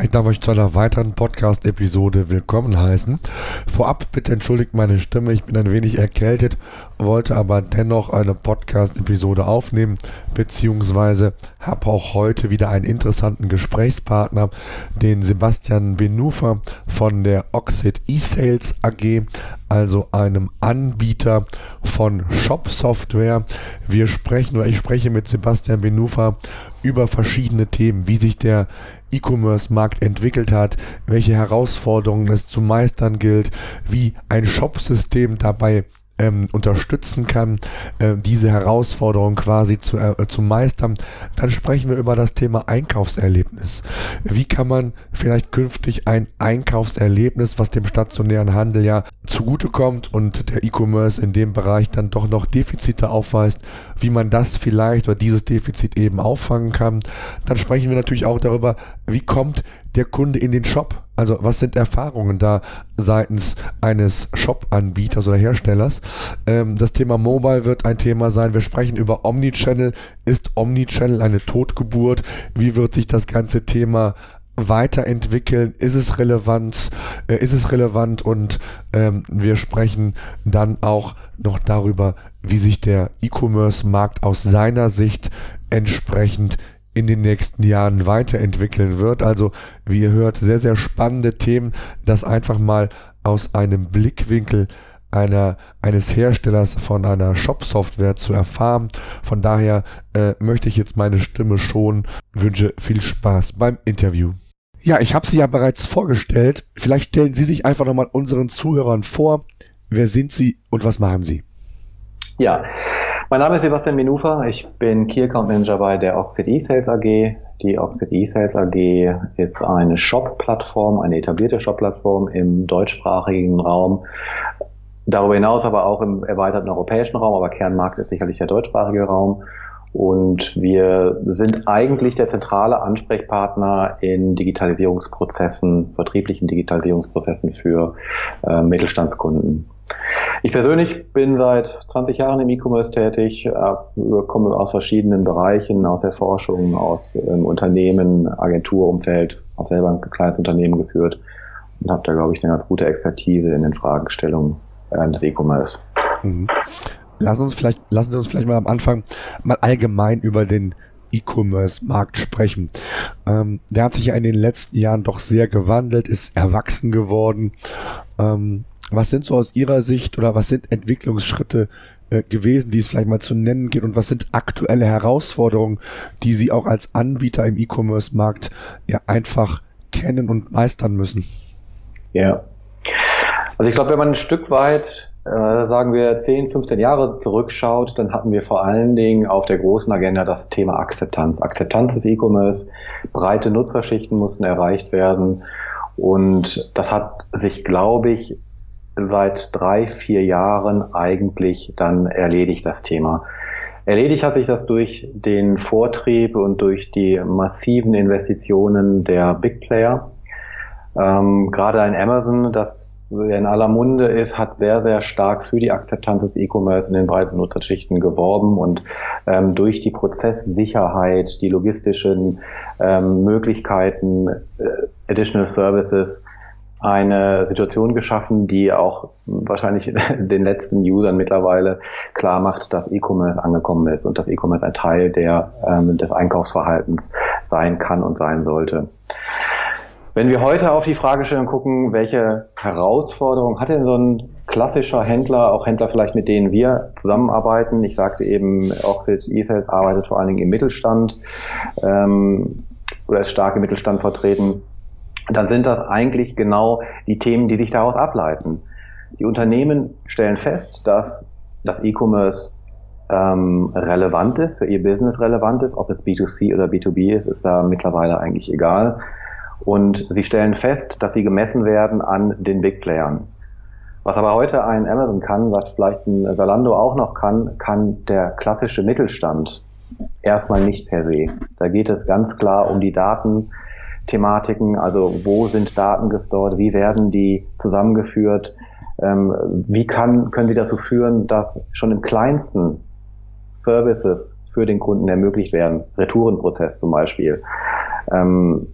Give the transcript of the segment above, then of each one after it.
Ich darf euch zu einer weiteren Podcast-Episode willkommen heißen. Vorab bitte entschuldigt meine Stimme, ich bin ein wenig erkältet, wollte aber dennoch eine Podcast-Episode aufnehmen, beziehungsweise habe auch heute wieder einen interessanten Gesprächspartner, den Sebastian Benufer von der Oxid eSales AG, also einem Anbieter von Shop-Software. Wir sprechen oder ich spreche mit Sebastian Benufer über verschiedene Themen, wie sich der E-Commerce-Markt entwickelt hat, welche Herausforderungen es zu meistern gilt, wie ein Shop-System dabei ähm, unterstützen kann, äh, diese Herausforderung quasi zu, äh, zu meistern. Dann sprechen wir über das Thema Einkaufserlebnis. Wie kann man vielleicht künftig ein Einkaufserlebnis, was dem stationären Handel ja zugutekommt und der E-Commerce in dem Bereich dann doch noch Defizite aufweist, wie man das vielleicht oder dieses Defizit eben auffangen kann. Dann sprechen wir natürlich auch darüber, wie kommt der Kunde in den Shop? Also was sind Erfahrungen da seitens eines Shop-Anbieters oder Herstellers? Ähm, das Thema Mobile wird ein Thema sein. Wir sprechen über Omnichannel. Ist Omnichannel eine Totgeburt? Wie wird sich das ganze Thema weiterentwickeln? Ist es relevant? Äh, ist es relevant? Und ähm, wir sprechen dann auch noch darüber, wie sich der E-Commerce-Markt aus seiner Sicht entsprechend in den nächsten Jahren weiterentwickeln wird. Also, wie ihr hört, sehr, sehr spannende Themen, das einfach mal aus einem Blickwinkel einer, eines Herstellers von einer Shop-Software zu erfahren. Von daher äh, möchte ich jetzt meine Stimme schon, wünsche viel Spaß beim Interview. Ja, ich habe Sie ja bereits vorgestellt. Vielleicht stellen Sie sich einfach nochmal unseren Zuhörern vor. Wer sind Sie und was machen Sie? Ja, mein Name ist Sebastian Minufa. Ich bin Key Account Manager bei der Oxid eSales AG. Die Oxid eSales AG ist eine Shop-Plattform, eine etablierte Shop-Plattform im deutschsprachigen Raum. Darüber hinaus aber auch im erweiterten europäischen Raum, aber Kernmarkt ist sicherlich der deutschsprachige Raum. Und wir sind eigentlich der zentrale Ansprechpartner in Digitalisierungsprozessen, vertrieblichen Digitalisierungsprozessen für äh, Mittelstandskunden. Ich persönlich bin seit 20 Jahren im E-Commerce tätig, äh, komme aus verschiedenen Bereichen, aus der Forschung, aus ähm, Unternehmen, Agenturumfeld, habe selber ein kleines Unternehmen geführt und habe da, glaube ich, eine ganz gute Expertise in den Fragestellungen äh, des E-Commerce. Mhm. Lassen, lassen Sie uns vielleicht mal am Anfang mal allgemein über den E-Commerce-Markt sprechen. Ähm, der hat sich ja in den letzten Jahren doch sehr gewandelt, ist erwachsen geworden. Ähm, was sind so aus Ihrer Sicht oder was sind Entwicklungsschritte äh, gewesen, die es vielleicht mal zu nennen geht und was sind aktuelle Herausforderungen, die Sie auch als Anbieter im E-Commerce-Markt ja einfach kennen und meistern müssen? Ja. Also ich glaube, wenn man ein Stück weit äh, sagen wir 10, 15 Jahre zurückschaut, dann hatten wir vor allen Dingen auf der großen Agenda das Thema Akzeptanz. Akzeptanz des E-Commerce, breite Nutzerschichten mussten erreicht werden und das hat sich, glaube ich, seit drei, vier Jahren eigentlich dann erledigt, das Thema. Erledigt hat sich das durch den Vortrieb und durch die massiven Investitionen der Big Player. Ähm, gerade ein Amazon, das in aller Munde ist, hat sehr, sehr stark für die Akzeptanz des E-Commerce in den breiten Nutzerschichten geworben und ähm, durch die Prozesssicherheit, die logistischen ähm, Möglichkeiten, äh, Additional Services eine Situation geschaffen, die auch wahrscheinlich den letzten Usern mittlerweile klar macht, dass E-Commerce angekommen ist und dass E-Commerce ein Teil der, ähm, des Einkaufsverhaltens sein kann und sein sollte. Wenn wir heute auf die Fragestellung gucken, welche Herausforderungen hat denn so ein klassischer Händler, auch Händler vielleicht mit denen wir zusammenarbeiten, ich sagte eben, Oxid eSales arbeitet vor allen Dingen im Mittelstand ähm, oder ist stark im Mittelstand vertreten, dann sind das eigentlich genau die Themen, die sich daraus ableiten. Die Unternehmen stellen fest, dass das E-Commerce ähm, relevant ist, für ihr Business relevant ist, ob es B2C oder B2B ist, ist da mittlerweile eigentlich egal. Und sie stellen fest, dass sie gemessen werden an den Big Playern. Was aber heute ein Amazon kann, was vielleicht ein Salando auch noch kann, kann der klassische Mittelstand erstmal nicht per se. Da geht es ganz klar um die Daten, Thematiken, also wo sind Daten gestort, wie werden die zusammengeführt, ähm, wie kann, können die dazu führen, dass schon im kleinsten Services für den Kunden ermöglicht werden, Retourenprozess zum Beispiel. Ähm,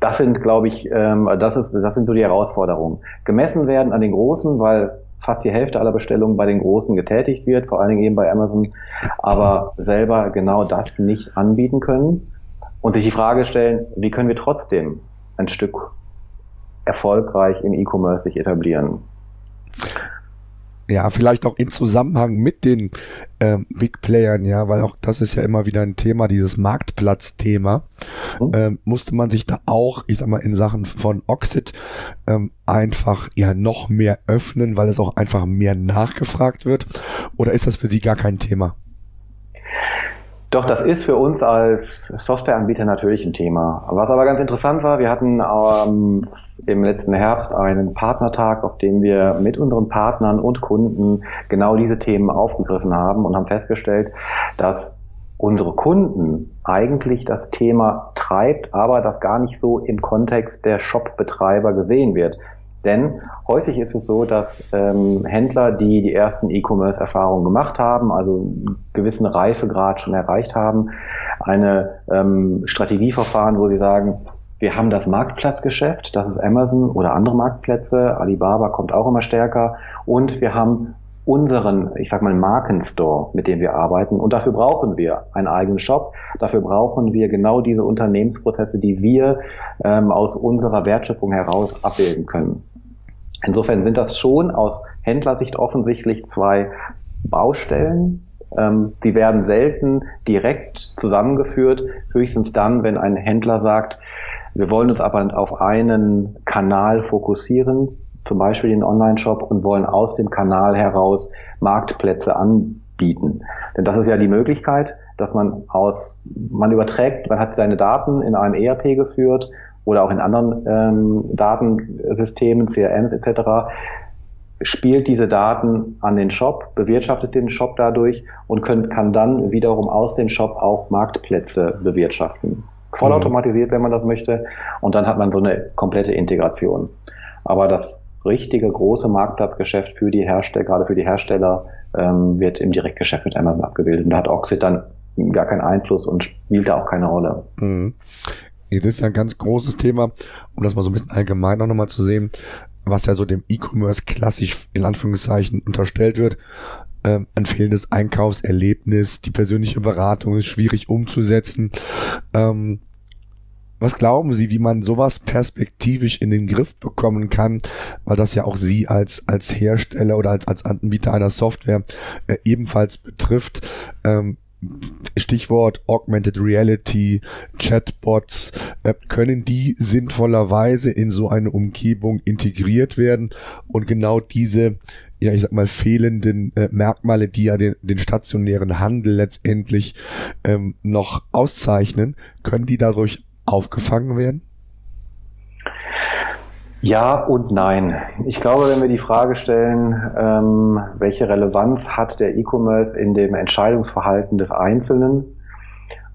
das sind, glaube ich, ähm, das ist, das sind so die Herausforderungen. Gemessen werden an den Großen, weil fast die Hälfte aller Bestellungen bei den Großen getätigt wird, vor allen Dingen eben bei Amazon, aber selber genau das nicht anbieten können und sich die Frage stellen, wie können wir trotzdem ein Stück erfolgreich im E-Commerce sich etablieren? Ja, vielleicht auch in Zusammenhang mit den ähm, Big Playern, ja, weil auch das ist ja immer wieder ein Thema, dieses Marktplatzthema. Mhm. Ähm, musste man sich da auch, ich sag mal, in Sachen von Oxid ähm, einfach ja noch mehr öffnen, weil es auch einfach mehr nachgefragt wird? Oder ist das für Sie gar kein Thema? Doch, das ist für uns als Softwareanbieter natürlich ein Thema. Was aber ganz interessant war, wir hatten ähm, im letzten Herbst einen Partnertag, auf dem wir mit unseren Partnern und Kunden genau diese Themen aufgegriffen haben und haben festgestellt, dass unsere Kunden eigentlich das Thema treibt, aber das gar nicht so im Kontext der Shop-Betreiber gesehen wird. Denn häufig ist es so, dass ähm, Händler, die die ersten E-Commerce-Erfahrungen gemacht haben, also einen gewissen Reifegrad schon erreicht haben, eine ähm, Strategieverfahren, wo sie sagen, wir haben das Marktplatzgeschäft, das ist Amazon oder andere Marktplätze, Alibaba kommt auch immer stärker und wir haben unseren, ich sag mal, Markenstore, mit dem wir arbeiten. Und dafür brauchen wir einen eigenen Shop. Dafür brauchen wir genau diese Unternehmensprozesse, die wir ähm, aus unserer Wertschöpfung heraus abbilden können. Insofern sind das schon aus Händlersicht offensichtlich zwei Baustellen. Ähm, die werden selten direkt zusammengeführt, höchstens dann, wenn ein Händler sagt, wir wollen uns aber auf einen Kanal fokussieren, zum Beispiel den Online-Shop und wollen aus dem Kanal heraus Marktplätze anbieten. Denn das ist ja die Möglichkeit, dass man aus, man überträgt, man hat seine Daten in einem ERP geführt oder auch in anderen ähm, Datensystemen, CRMs etc., spielt diese Daten an den Shop, bewirtschaftet den Shop dadurch und können, kann dann wiederum aus dem Shop auch Marktplätze bewirtschaften. Vollautomatisiert, wenn man das möchte. Und dann hat man so eine komplette Integration. Aber das richtige große Marktplatzgeschäft für die Hersteller, gerade für die Hersteller, ähm, wird im Direktgeschäft mit Amazon abgebildet. Und da hat Oxid dann gar keinen Einfluss und spielt da auch keine Rolle. Mhm. Das ist ja ein ganz großes Thema, um das mal so ein bisschen allgemein auch nochmal zu sehen, was ja so dem E-Commerce klassisch in Anführungszeichen unterstellt wird. Ähm, ein fehlendes Einkaufserlebnis, die persönliche Beratung ist schwierig umzusetzen. Ähm, was glauben Sie, wie man sowas perspektivisch in den Griff bekommen kann, weil das ja auch Sie als, als Hersteller oder als, als Anbieter einer Software äh, ebenfalls betrifft? Ähm, Stichwort Augmented Reality, Chatbots, äh, können die sinnvollerweise in so eine Umgebung integriert werden und genau diese, ja, ich sag mal, fehlenden äh, Merkmale, die ja den, den stationären Handel letztendlich ähm, noch auszeichnen, können die dadurch aufgefangen werden? Ja und nein. Ich glaube, wenn wir die Frage stellen, ähm, welche Relevanz hat der E-Commerce in dem Entscheidungsverhalten des Einzelnen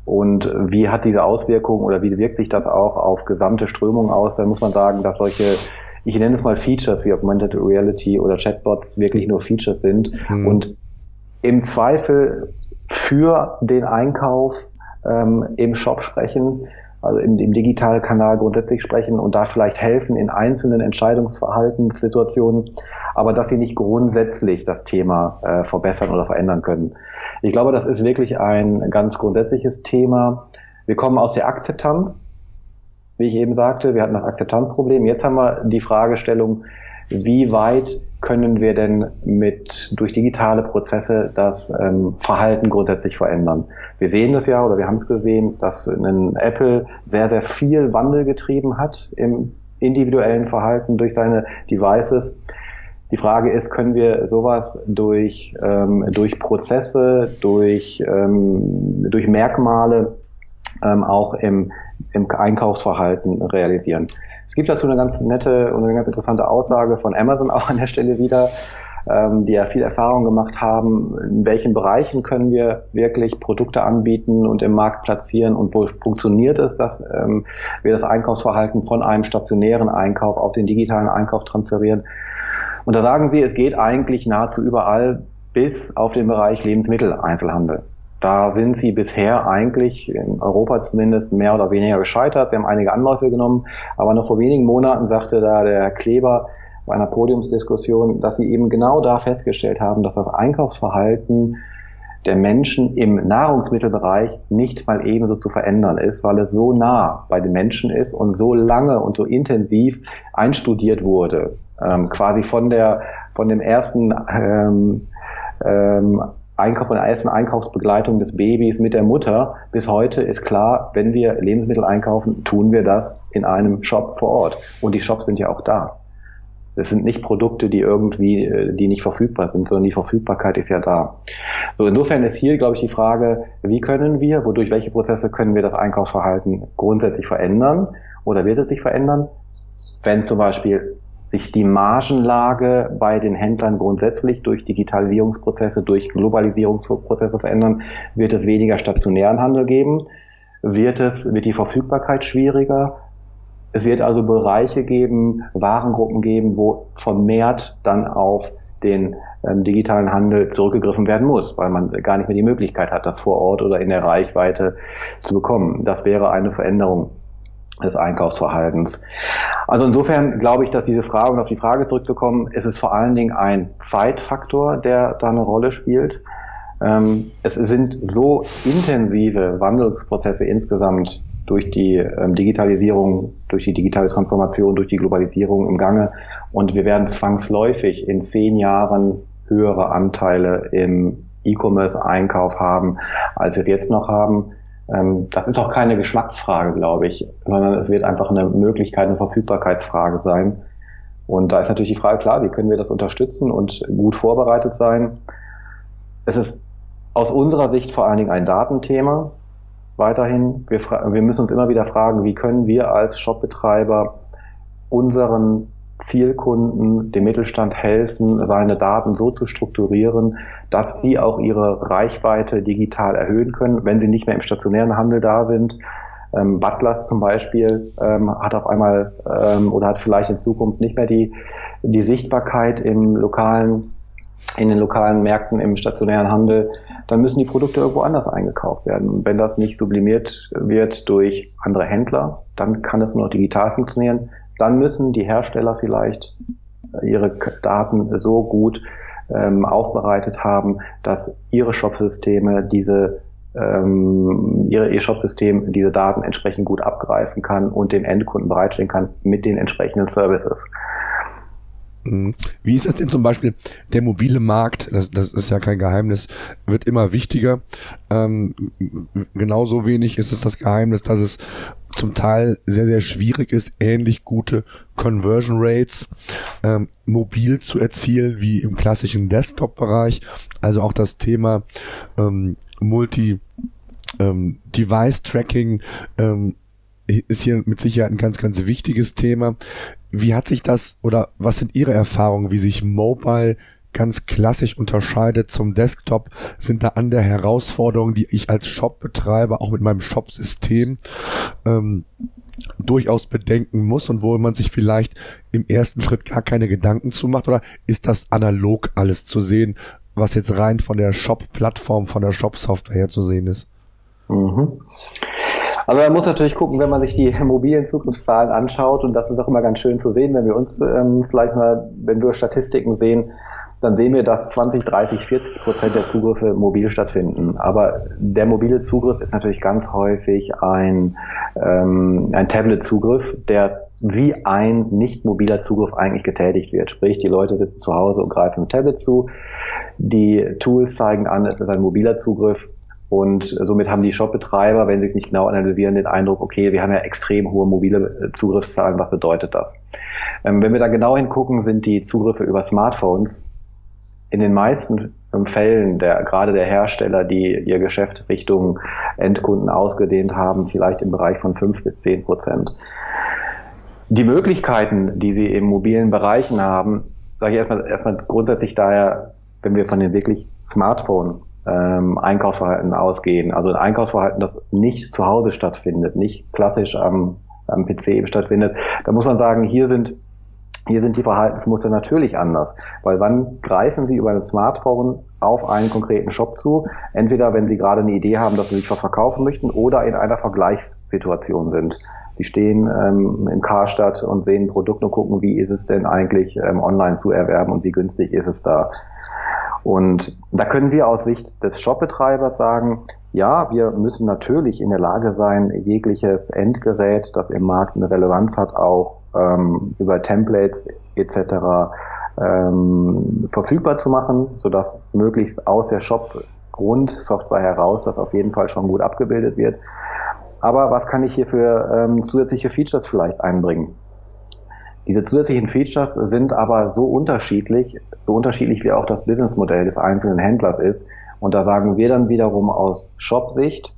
und wie hat diese Auswirkung oder wie wirkt sich das auch auf gesamte Strömungen aus, dann muss man sagen, dass solche, ich nenne es mal Features wie Augmented Reality oder Chatbots wirklich nur Features sind mhm. und im Zweifel für den Einkauf ähm, im Shop sprechen, also im, im Digitalkanal grundsätzlich sprechen und da vielleicht helfen in einzelnen Entscheidungsverhaltenssituationen, aber dass sie nicht grundsätzlich das Thema äh, verbessern oder verändern können. Ich glaube, das ist wirklich ein ganz grundsätzliches Thema. Wir kommen aus der Akzeptanz. Wie ich eben sagte, wir hatten das Akzeptanzproblem. Jetzt haben wir die Fragestellung, wie weit können wir denn mit durch digitale Prozesse das ähm, Verhalten grundsätzlich verändern? Wir sehen das ja oder wir haben es gesehen, dass ein Apple sehr, sehr viel Wandel getrieben hat im individuellen Verhalten durch seine Devices. Die Frage ist, können wir sowas durch, ähm, durch Prozesse, durch, ähm, durch Merkmale ähm, auch im, im Einkaufsverhalten realisieren? Es gibt dazu eine ganz nette und eine ganz interessante Aussage von Amazon auch an der Stelle wieder. ähm, die ja viel Erfahrung gemacht haben, in welchen Bereichen können wir wirklich Produkte anbieten und im Markt platzieren und wo funktioniert es, dass ähm, wir das Einkaufsverhalten von einem stationären Einkauf auf den digitalen Einkauf transferieren. Und da sagen Sie, es geht eigentlich nahezu überall bis auf den Bereich Lebensmitteleinzelhandel. Da sind sie bisher eigentlich in Europa zumindest mehr oder weniger gescheitert. Sie haben einige Anläufe genommen, aber noch vor wenigen Monaten sagte da der Kleber bei einer Podiumsdiskussion, dass sie eben genau da festgestellt haben, dass das Einkaufsverhalten der Menschen im Nahrungsmittelbereich nicht mal ebenso zu verändern ist, weil es so nah bei den Menschen ist und so lange und so intensiv einstudiert wurde, ähm, quasi von der von dem ersten ähm, ähm, Einkauf und ersten Einkaufsbegleitung des Babys mit der Mutter bis heute ist klar, wenn wir Lebensmittel einkaufen, tun wir das in einem Shop vor Ort. Und die Shops sind ja auch da. Es sind nicht Produkte, die irgendwie, äh, die nicht verfügbar sind, sondern die Verfügbarkeit ist ja da. So, insofern ist hier, glaube ich, die Frage, wie können wir, wodurch welche Prozesse können wir das Einkaufsverhalten grundsätzlich verändern oder wird es sich verändern? Wenn zum Beispiel sich die Margenlage bei den Händlern grundsätzlich durch Digitalisierungsprozesse, durch Globalisierungsprozesse verändern, wird es weniger stationären Handel geben, wird es, wird die Verfügbarkeit schwieriger, es wird also Bereiche geben, Warengruppen geben, wo vermehrt dann auf den ähm, digitalen Handel zurückgegriffen werden muss, weil man gar nicht mehr die Möglichkeit hat, das vor Ort oder in der Reichweite zu bekommen. Das wäre eine Veränderung des Einkaufsverhaltens. Also insofern glaube ich, dass diese Frage, und auf die Frage zurückzukommen, ist es vor allen Dingen ein Zeitfaktor, der da eine Rolle spielt. Ähm, es sind so intensive Wandelsprozesse insgesamt durch die ähm, Digitalisierung, durch die digitale Transformation, durch die Globalisierung im Gange. Und wir werden zwangsläufig in zehn Jahren höhere Anteile im E-Commerce-Einkauf haben, als wir es jetzt noch haben. Ähm, das ist auch keine Geschmacksfrage, glaube ich, sondern es wird einfach eine Möglichkeit, eine Verfügbarkeitsfrage sein. Und da ist natürlich die Frage klar, wie können wir das unterstützen und gut vorbereitet sein. Es ist aus unserer Sicht vor allen Dingen ein Datenthema. Weiterhin, wir, wir müssen uns immer wieder fragen, wie können wir als Shopbetreiber unseren Zielkunden, dem Mittelstand helfen, seine Daten so zu strukturieren, dass sie auch ihre Reichweite digital erhöhen können, wenn sie nicht mehr im stationären Handel da sind. Ähm, Butlers zum Beispiel ähm, hat auf einmal ähm, oder hat vielleicht in Zukunft nicht mehr die, die Sichtbarkeit im lokalen, in den lokalen Märkten im stationären Handel, dann müssen die Produkte irgendwo anders eingekauft werden. Und wenn das nicht sublimiert wird durch andere Händler, dann kann es nur noch digital funktionieren dann müssen die Hersteller vielleicht ihre Daten so gut ähm, aufbereitet haben, dass ihre Shopsysteme diese ähm, ihre ihr Shopsystem diese Daten entsprechend gut abgreifen kann und dem Endkunden bereitstellen kann mit den entsprechenden Services. Mhm. Wie ist das denn zum Beispiel? Der mobile Markt, das, das ist ja kein Geheimnis, wird immer wichtiger. Ähm, genauso wenig ist es das Geheimnis, dass es zum Teil sehr, sehr schwierig ist, ähnlich gute Conversion Rates ähm, mobil zu erzielen wie im klassischen Desktop-Bereich. Also auch das Thema ähm, Multi- ähm, ähm, ist hier mit Sicherheit ein ganz, ganz wichtiges Thema. Wie hat sich das oder was sind Ihre Erfahrungen, wie sich Mobile ganz klassisch unterscheidet zum Desktop? Sind da andere Herausforderungen, die ich als Shop-Betreiber auch mit meinem Shop-System ähm, durchaus bedenken muss und wo man sich vielleicht im ersten Schritt gar keine Gedanken zu macht? Oder ist das analog alles zu sehen, was jetzt rein von der Shop-Plattform, von der Shop-Software her zu sehen ist? Mhm. Also man muss natürlich gucken, wenn man sich die mobilen Zukunftszahlen anschaut, und das ist auch immer ganz schön zu sehen, wenn wir uns ähm, vielleicht mal, wenn wir Statistiken sehen, dann sehen wir, dass 20, 30, 40 Prozent der Zugriffe mobil stattfinden. Aber der mobile Zugriff ist natürlich ganz häufig ein, ähm, ein Tablet-Zugriff, der wie ein nicht mobiler Zugriff eigentlich getätigt wird. Sprich, die Leute sitzen zu Hause und greifen ein Tablet zu. Die Tools zeigen an, es ist ein mobiler Zugriff und somit haben die Shopbetreiber, wenn sie es nicht genau analysieren, den Eindruck, okay, wir haben ja extrem hohe mobile äh, Zugriffszahlen, was bedeutet das? Ähm, wenn wir da genau hingucken, sind die Zugriffe über Smartphones in den meisten Fällen der, gerade der Hersteller, die ihr Geschäft Richtung Endkunden ausgedehnt haben, vielleicht im Bereich von fünf bis zehn Prozent. Die Möglichkeiten, die sie im mobilen Bereichen haben, sage ich erstmal, erstmal grundsätzlich daher, wenn wir von den wirklich Smartphone ähm, Einkaufsverhalten ausgehen, also ein Einkaufsverhalten, das nicht zu Hause stattfindet, nicht klassisch am, am PC eben stattfindet, da muss man sagen, hier sind hier sind die Verhaltensmuster natürlich anders, weil wann greifen Sie über ein Smartphone auf einen konkreten Shop zu? Entweder wenn Sie gerade eine Idee haben, dass Sie sich was verkaufen möchten oder in einer Vergleichssituation sind. Sie stehen ähm, im Karstadt und sehen ein Produkt und gucken, wie ist es denn eigentlich ähm, online zu erwerben und wie günstig ist es da. Und da können wir aus Sicht des Shopbetreibers sagen, ja, wir müssen natürlich in der Lage sein, jegliches Endgerät, das im Markt eine Relevanz hat, auch ähm, über Templates etc. Ähm, verfügbar zu machen, sodass möglichst aus der Shop-Grundsoftware heraus das auf jeden Fall schon gut abgebildet wird. Aber was kann ich hier für ähm, zusätzliche Features vielleicht einbringen? Diese zusätzlichen Features sind aber so unterschiedlich, so unterschiedlich wie auch das Businessmodell des einzelnen Händlers ist. Und da sagen wir dann wiederum aus Shop-Sicht,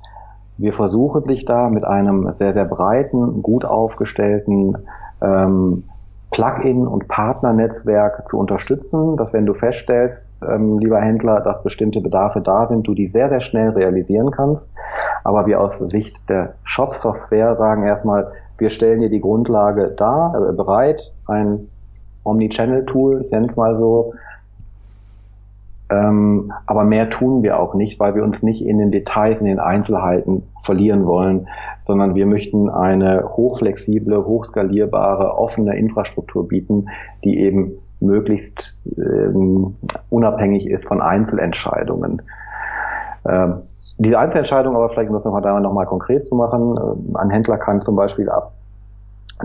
wir versuchen dich da mit einem sehr, sehr breiten, gut aufgestellten ähm, Plugin- und Partnernetzwerk zu unterstützen, dass wenn du feststellst, ähm, lieber Händler, dass bestimmte Bedarfe da sind, du die sehr, sehr schnell realisieren kannst. Aber wir aus Sicht der Shop-Software sagen erstmal, wir stellen dir die Grundlage da, äh, bereit, ein Omnichannel-Tool, ich nenne es mal so. Ähm, aber mehr tun wir auch nicht, weil wir uns nicht in den Details, in den Einzelheiten verlieren wollen, sondern wir möchten eine hochflexible, hochskalierbare, offene Infrastruktur bieten, die eben möglichst ähm, unabhängig ist von Einzelentscheidungen. Ähm, diese Einzelentscheidung aber vielleicht, um das nochmal da nochmal konkret zu machen, äh, ein Händler kann zum Beispiel ab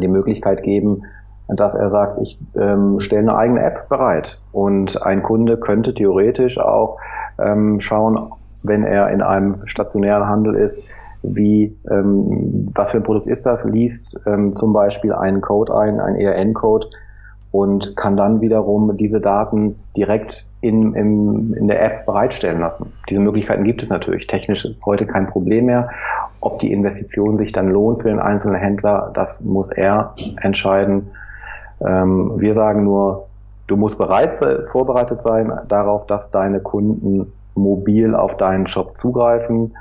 die Möglichkeit geben, dass er sagt, ich ähm, stelle eine eigene App bereit und ein Kunde könnte theoretisch auch ähm, schauen, wenn er in einem stationären Handel ist, wie ähm, was für ein Produkt ist das, liest ähm, zum Beispiel einen Code ein, einen ERN-Code und kann dann wiederum diese Daten direkt in, in, in der App bereitstellen lassen. Diese Möglichkeiten gibt es natürlich. Technisch ist heute kein Problem mehr. Ob die Investition sich dann lohnt für den einzelnen Händler, das muss er entscheiden. Ähm, wir sagen nur, du musst bereit, vorbereitet sein darauf, dass deine Kunden mobil auf deinen Shop zugreifen.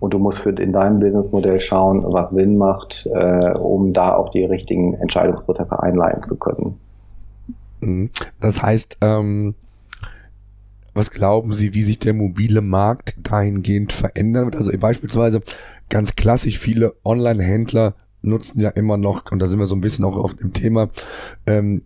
Und du musst für, in deinem Businessmodell schauen, was Sinn macht, äh, um da auch die richtigen Entscheidungsprozesse einleiten zu können. Mhm. Das heißt, ähm, was glauben Sie, wie sich der mobile Markt dahingehend verändern wird? Also beispielsweise ganz klassisch viele Online-Händler nutzen ja immer noch, und da sind wir so ein bisschen auch auf dem Thema, ähm,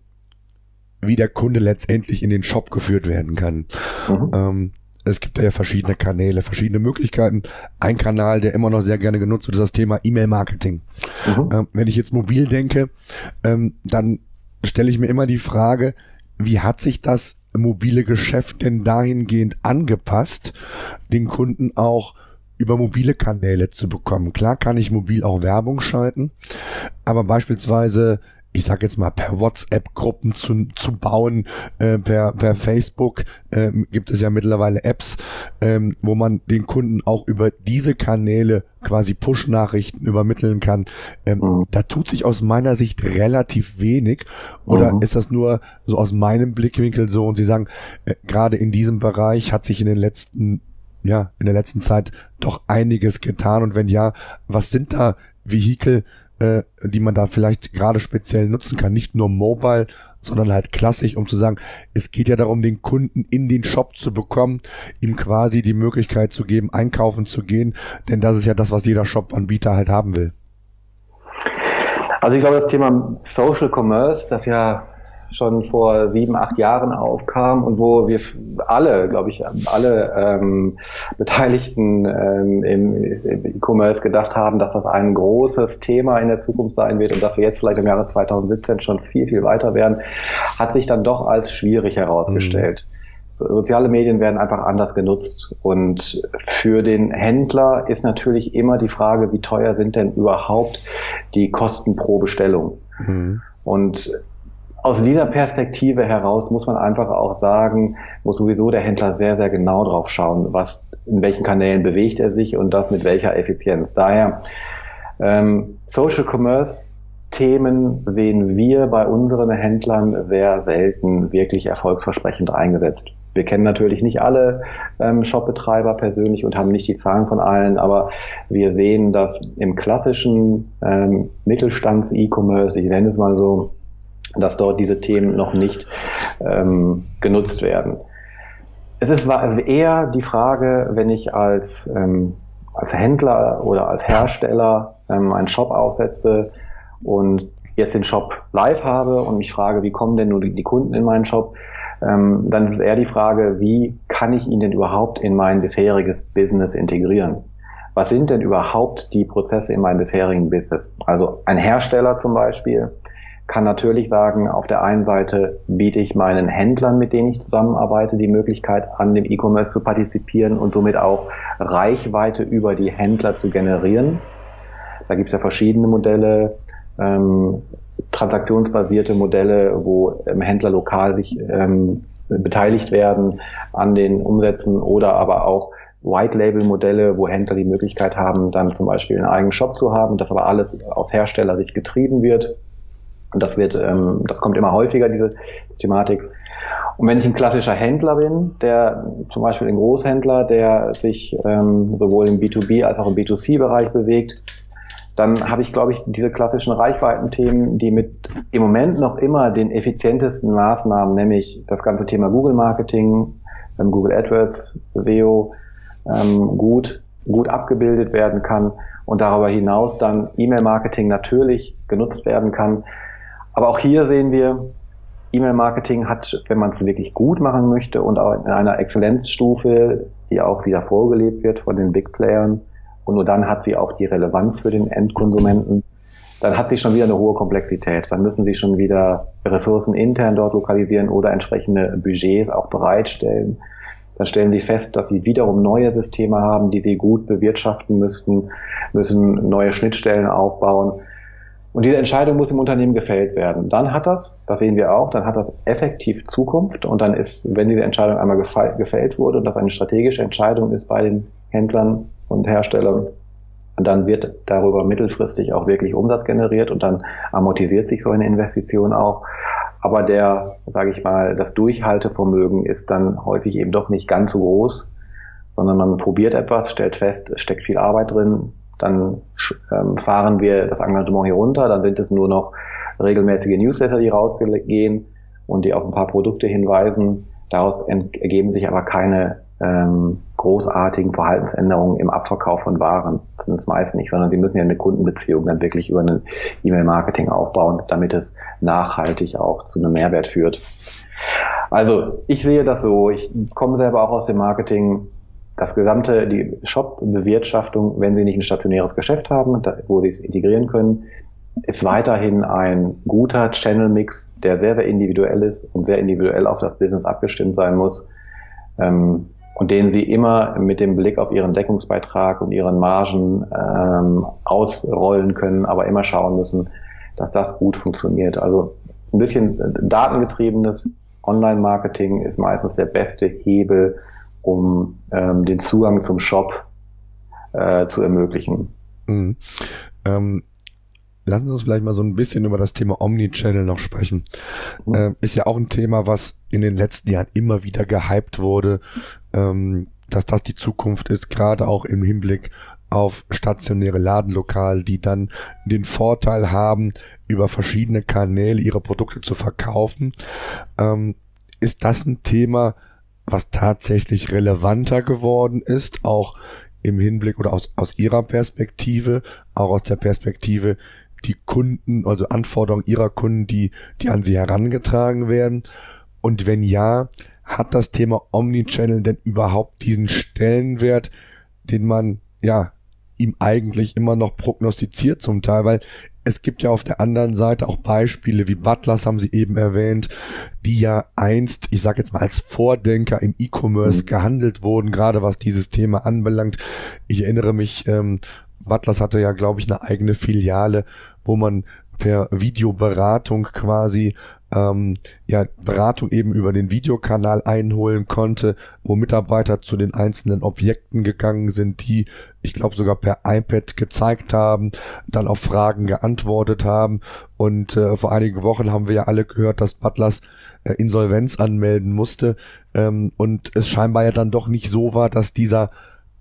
wie der Kunde letztendlich in den Shop geführt werden kann. Mhm. Ähm, es gibt ja verschiedene Kanäle, verschiedene Möglichkeiten. Ein Kanal, der immer noch sehr gerne genutzt wird, ist das Thema E-Mail-Marketing. Mhm. Ähm, wenn ich jetzt mobil denke, ähm, dann stelle ich mir immer die Frage, wie hat sich das mobile Geschäft denn dahingehend angepasst, den Kunden auch über mobile Kanäle zu bekommen. Klar kann ich mobil auch Werbung schalten, aber beispielsweise ich sag jetzt mal, per WhatsApp-Gruppen zu, zu bauen, äh, per, per Facebook ähm, gibt es ja mittlerweile Apps, ähm, wo man den Kunden auch über diese Kanäle quasi Push-Nachrichten übermitteln kann. Ähm, mhm. Da tut sich aus meiner Sicht relativ wenig. Oder mhm. ist das nur so aus meinem Blickwinkel so und Sie sagen, äh, gerade in diesem Bereich hat sich in den letzten ja, in der letzten Zeit doch einiges getan und wenn ja, was sind da Vehikel, äh, die man da vielleicht gerade speziell nutzen kann. Nicht nur mobile, sondern halt klassisch, um zu sagen, es geht ja darum, den Kunden in den Shop zu bekommen, ihm quasi die Möglichkeit zu geben, einkaufen zu gehen, denn das ist ja das, was jeder Shop-Anbieter halt haben will. Also ich glaube, das Thema Social Commerce, das ja schon vor sieben, acht Jahren aufkam und wo wir alle, glaube ich, alle ähm, Beteiligten ähm, im E-Commerce gedacht haben, dass das ein großes Thema in der Zukunft sein wird und dass wir jetzt vielleicht im Jahre 2017 schon viel, viel weiter werden, hat sich dann doch als schwierig herausgestellt. Mhm. Soziale Medien werden einfach anders genutzt. Und für den Händler ist natürlich immer die Frage, wie teuer sind denn überhaupt die Kosten pro Bestellung? Mhm. Und aus dieser Perspektive heraus muss man einfach auch sagen, muss sowieso der Händler sehr, sehr genau drauf schauen, was, in welchen Kanälen bewegt er sich und das mit welcher Effizienz. Daher, ähm, Social Commerce Themen sehen wir bei unseren Händlern sehr selten wirklich erfolgsversprechend eingesetzt. Wir kennen natürlich nicht alle ähm, Shopbetreiber persönlich und haben nicht die Zahlen von allen, aber wir sehen, dass im klassischen ähm, Mittelstands-E-Commerce, ich nenne es mal so, dass dort diese Themen noch nicht ähm, genutzt werden. Es ist eher die Frage, wenn ich als, ähm, als Händler oder als Hersteller ähm, einen Shop aufsetze und jetzt den Shop live habe und mich frage, wie kommen denn nur die, die Kunden in meinen Shop, ähm, dann ist es eher die Frage, wie kann ich ihn denn überhaupt in mein bisheriges Business integrieren? Was sind denn überhaupt die Prozesse in meinem bisherigen Business? Also ein Hersteller zum Beispiel kann natürlich sagen, auf der einen Seite biete ich meinen Händlern, mit denen ich zusammenarbeite, die Möglichkeit an dem E-Commerce zu partizipieren und somit auch Reichweite über die Händler zu generieren. Da gibt es ja verschiedene Modelle, ähm, transaktionsbasierte Modelle, wo ähm, Händler lokal sich ähm, beteiligt werden an den Umsätzen oder aber auch White-Label-Modelle, wo Händler die Möglichkeit haben, dann zum Beispiel einen eigenen Shop zu haben, das aber alles aus Herstellersicht getrieben wird. Und das wird, ähm, das kommt immer häufiger, diese Thematik. Und wenn ich ein klassischer Händler bin, der zum Beispiel ein Großhändler, der sich ähm, sowohl im B2B als auch im B2C-Bereich bewegt, dann habe ich, glaube ich, diese klassischen Reichweitenthemen, die mit im Moment noch immer den effizientesten Maßnahmen, nämlich das ganze Thema Google Marketing, ähm, Google AdWords, SEO, ähm, gut, gut abgebildet werden kann und darüber hinaus dann E-Mail-Marketing natürlich genutzt werden kann. Aber auch hier sehen wir, E-Mail-Marketing hat, wenn man es wirklich gut machen möchte und auch in einer Exzellenzstufe, die auch wieder vorgelebt wird von den Big Playern, und nur dann hat sie auch die Relevanz für den Endkonsumenten, dann hat sie schon wieder eine hohe Komplexität. Dann müssen sie schon wieder Ressourcen intern dort lokalisieren oder entsprechende Budgets auch bereitstellen. Dann stellen sie fest, dass sie wiederum neue Systeme haben, die sie gut bewirtschaften müssten, müssen neue Schnittstellen aufbauen. Und diese Entscheidung muss im Unternehmen gefällt werden. Dann hat das, das sehen wir auch, dann hat das effektiv Zukunft und dann ist, wenn diese Entscheidung einmal gefällt wurde und das eine strategische Entscheidung ist bei den Händlern und Herstellern, dann wird darüber mittelfristig auch wirklich Umsatz generiert und dann amortisiert sich so eine Investition auch. Aber der, sage ich mal, das Durchhaltevermögen ist dann häufig eben doch nicht ganz so groß, sondern man probiert etwas, stellt fest, es steckt viel Arbeit drin, dann ähm, fahren wir das Engagement hier runter, dann sind es nur noch regelmäßige Newsletter, die rausgehen und die auf ein paar Produkte hinweisen. Daraus ergeben sich aber keine ähm, großartigen Verhaltensänderungen im Abverkauf von Waren, zumindest meist nicht, sondern sie müssen ja eine Kundenbeziehung dann wirklich über ein E-Mail-Marketing aufbauen, damit es nachhaltig auch zu einem Mehrwert führt. Also ich sehe das so, ich komme selber auch aus dem Marketing, das gesamte, die Shop-Bewirtschaftung, wenn Sie nicht ein stationäres Geschäft haben, wo Sie es integrieren können, ist weiterhin ein guter Channel-Mix, der sehr, sehr individuell ist und sehr individuell auf das Business abgestimmt sein muss ähm, und den Sie immer mit dem Blick auf Ihren Deckungsbeitrag und Ihren Margen ähm, ausrollen können, aber immer schauen müssen, dass das gut funktioniert. Also ein bisschen datengetriebenes Online-Marketing ist meistens der beste Hebel, um ähm, den Zugang zum Shop äh, zu ermöglichen. Mhm. Ähm, lassen Sie uns vielleicht mal so ein bisschen über das Thema Omnichannel noch sprechen. Mhm. Äh, ist ja auch ein Thema, was in den letzten Jahren immer wieder gehypt wurde, ähm, dass das die Zukunft ist, gerade auch im Hinblick auf stationäre Ladenlokale, die dann den Vorteil haben, über verschiedene Kanäle ihre Produkte zu verkaufen. Ähm, ist das ein Thema, was tatsächlich relevanter geworden ist, auch im Hinblick oder aus, aus Ihrer Perspektive, auch aus der Perspektive die Kunden, also Anforderungen Ihrer Kunden, die, die an Sie herangetragen werden? Und wenn ja, hat das Thema Omnichannel denn überhaupt diesen Stellenwert, den man ja ihm eigentlich immer noch prognostiziert zum Teil, weil es gibt ja auf der anderen Seite auch Beispiele wie Butlers, haben Sie eben erwähnt, die ja einst, ich sage jetzt mal als Vordenker im E-Commerce mhm. gehandelt wurden, gerade was dieses Thema anbelangt. Ich erinnere mich, ähm, Butlers hatte ja, glaube ich, eine eigene Filiale, wo man per Videoberatung quasi ähm, ja, Beratung eben über den Videokanal einholen konnte, wo Mitarbeiter zu den einzelnen Objekten gegangen sind, die, ich glaube, sogar per iPad gezeigt haben, dann auf Fragen geantwortet haben. Und äh, vor einigen Wochen haben wir ja alle gehört, dass Butlers äh, Insolvenz anmelden musste ähm, und es scheinbar ja dann doch nicht so war, dass dieser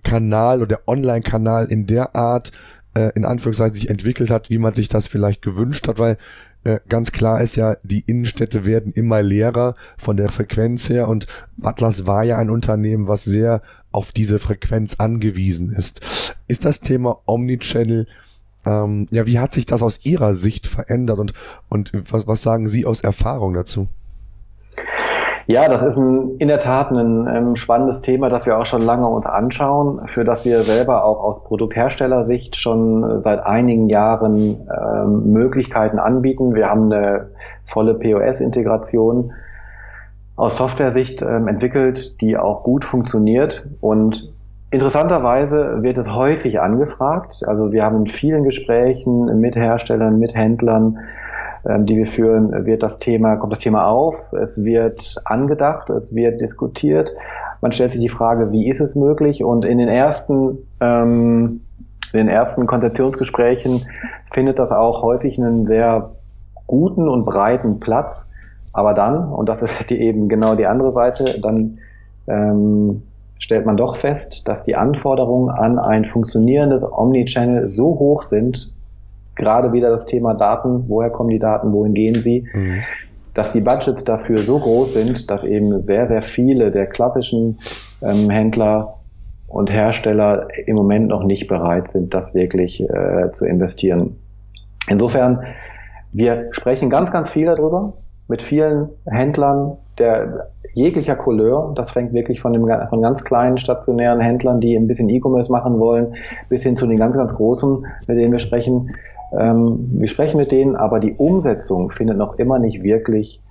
Kanal oder der Online-Kanal in der Art äh, in Anführungszeichen sich entwickelt hat, wie man sich das vielleicht gewünscht hat, weil ganz klar ist ja, die Innenstädte werden immer leerer von der Frequenz her und Atlas war ja ein Unternehmen, was sehr auf diese Frequenz angewiesen ist. Ist das Thema Omnichannel ähm, ja, wie hat sich das aus Ihrer Sicht verändert und, und was, was sagen Sie aus Erfahrung dazu? Ja, das ist ein, in der Tat ein ähm, spannendes Thema, das wir auch schon lange uns anschauen, für das wir selber auch aus Produktherstellersicht schon seit einigen Jahren ähm, Möglichkeiten anbieten. Wir haben eine volle POS-Integration aus Software-Sicht ähm, entwickelt, die auch gut funktioniert und Interessanterweise wird es häufig angefragt. Also wir haben in vielen Gesprächen mit Herstellern, mit Händlern die wir führen, wird das Thema, kommt das Thema auf, es wird angedacht, es wird diskutiert. Man stellt sich die Frage, wie ist es möglich? Und in den ersten, ähm, in den ersten Konzeptionsgesprächen findet das auch häufig einen sehr guten und breiten Platz. Aber dann, und das ist die eben genau die andere Seite, dann ähm, stellt man doch fest, dass die Anforderungen an ein funktionierendes Omnichannel so hoch sind, gerade wieder das Thema Daten, woher kommen die Daten, wohin gehen sie, mhm. dass die Budgets dafür so groß sind, dass eben sehr, sehr viele der klassischen ähm, Händler und Hersteller im Moment noch nicht bereit sind, das wirklich äh, zu investieren. Insofern, wir sprechen ganz, ganz viel darüber mit vielen Händlern der jeglicher Couleur. Das fängt wirklich von, dem, von ganz kleinen stationären Händlern, die ein bisschen E-Commerce machen wollen, bis hin zu den ganz, ganz großen, mit denen wir sprechen. Ähm, wir sprechen mit denen, aber die Umsetzung findet noch immer nicht wirklich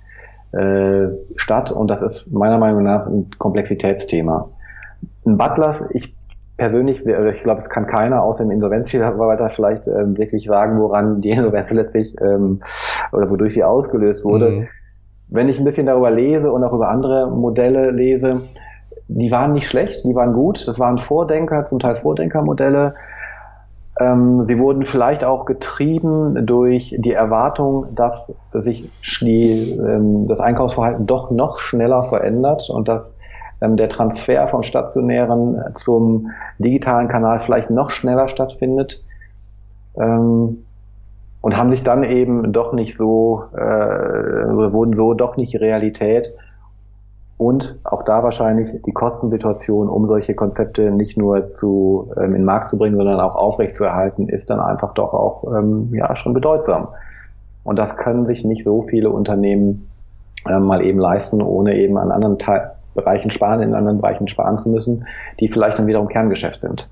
äh, statt und das ist meiner Meinung nach ein Komplexitätsthema. Ein Butler, ich persönlich, ich glaube, es kann keiner außer dem Insolvenzverwalter vielleicht ähm, wirklich sagen, woran die Insolvenz letztlich ähm, oder wodurch sie ausgelöst wurde. Mhm. Wenn ich ein bisschen darüber lese und auch über andere Modelle lese, die waren nicht schlecht, die waren gut. Das waren Vordenker, zum Teil Vordenkermodelle. Ähm, sie wurden vielleicht auch getrieben durch die Erwartung, dass sich die, ähm, das Einkaufsverhalten doch noch schneller verändert und dass ähm, der Transfer vom stationären zum digitalen Kanal vielleicht noch schneller stattfindet. Und haben sich dann eben doch nicht so, äh, wurden so doch nicht Realität und auch da wahrscheinlich die Kostensituation, um solche Konzepte nicht nur zu, ähm, in den Markt zu bringen, sondern auch aufrecht zu erhalten, ist dann einfach doch auch ähm, ja, schon bedeutsam. Und das können sich nicht so viele Unternehmen äh, mal eben leisten, ohne eben an anderen Teil Bereichen sparen, in anderen Bereichen sparen zu müssen, die vielleicht dann wiederum Kerngeschäft sind.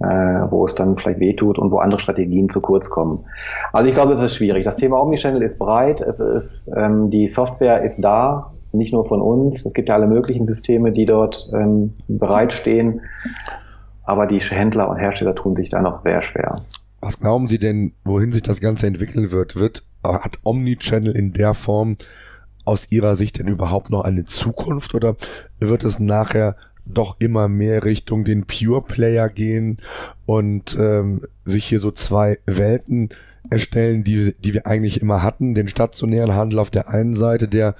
Äh, wo es dann vielleicht wehtut und wo andere Strategien zu kurz kommen. Also ich glaube, es ist schwierig. Das Thema Omnichannel ist breit, es ist, ähm, die Software ist da, nicht nur von uns. Es gibt ja alle möglichen Systeme, die dort ähm, bereitstehen. Aber die Händler und Hersteller tun sich da noch sehr schwer. Was glauben Sie denn, wohin sich das Ganze entwickeln wird? Wird hat Omnichannel in der Form aus Ihrer Sicht denn überhaupt noch eine Zukunft oder wird es nachher doch immer mehr Richtung den Pure Player gehen und ähm, sich hier so zwei Welten erstellen, die, die wir eigentlich immer hatten. Den stationären Handel auf der einen Seite, der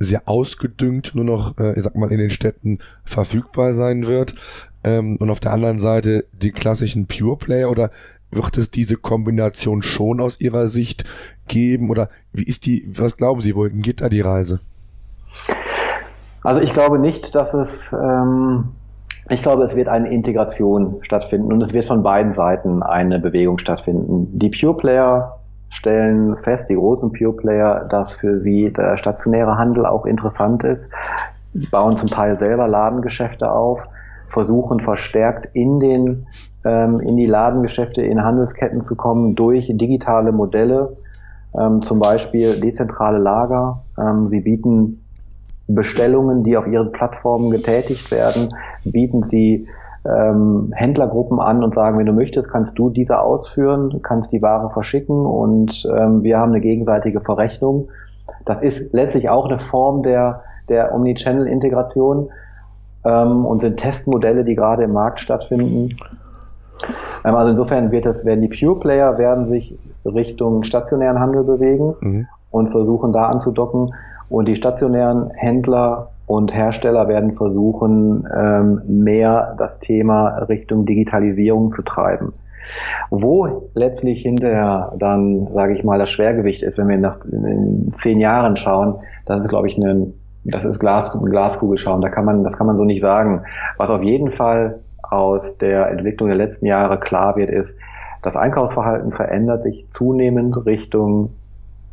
sehr ausgedüngt nur noch, äh, ich sag mal, in den Städten verfügbar sein wird. Ähm, und auf der anderen Seite die klassischen Pure Player oder wird es diese Kombination schon aus Ihrer Sicht geben? Oder wie ist die, was glauben Sie, wohin geht da die Reise? Also ich glaube nicht, dass es, ähm, ich glaube, es wird eine Integration stattfinden und es wird von beiden Seiten eine Bewegung stattfinden. Die Pure Player stellen fest, die großen Pure Player, dass für sie der stationäre Handel auch interessant ist, sie bauen zum Teil selber Ladengeschäfte auf, versuchen verstärkt in den ähm, in die Ladengeschäfte, in Handelsketten zu kommen durch digitale Modelle, ähm, zum Beispiel dezentrale Lager. Ähm, sie bieten Bestellungen, die auf ihren Plattformen getätigt werden, bieten sie ähm, Händlergruppen an und sagen, wenn du möchtest, kannst du diese ausführen, kannst die Ware verschicken und ähm, wir haben eine gegenseitige Verrechnung. Das ist letztlich auch eine Form der, der Omnichannel-Integration ähm, und sind Testmodelle, die gerade im Markt stattfinden. Ähm, also insofern wird es, werden die Pure Player werden sich Richtung stationären Handel bewegen mhm. und versuchen da anzudocken und die stationären Händler und Hersteller werden versuchen, ähm, mehr das Thema Richtung Digitalisierung zu treiben. Wo letztlich hinterher dann, sage ich mal, das Schwergewicht ist, wenn wir nach zehn Jahren schauen, das ist, glaube ich, ein, das ist Glas, Glaskugel schauen. Da kann man, das kann man so nicht sagen. Was auf jeden Fall aus der Entwicklung der letzten Jahre klar wird, ist, das Einkaufsverhalten verändert sich zunehmend Richtung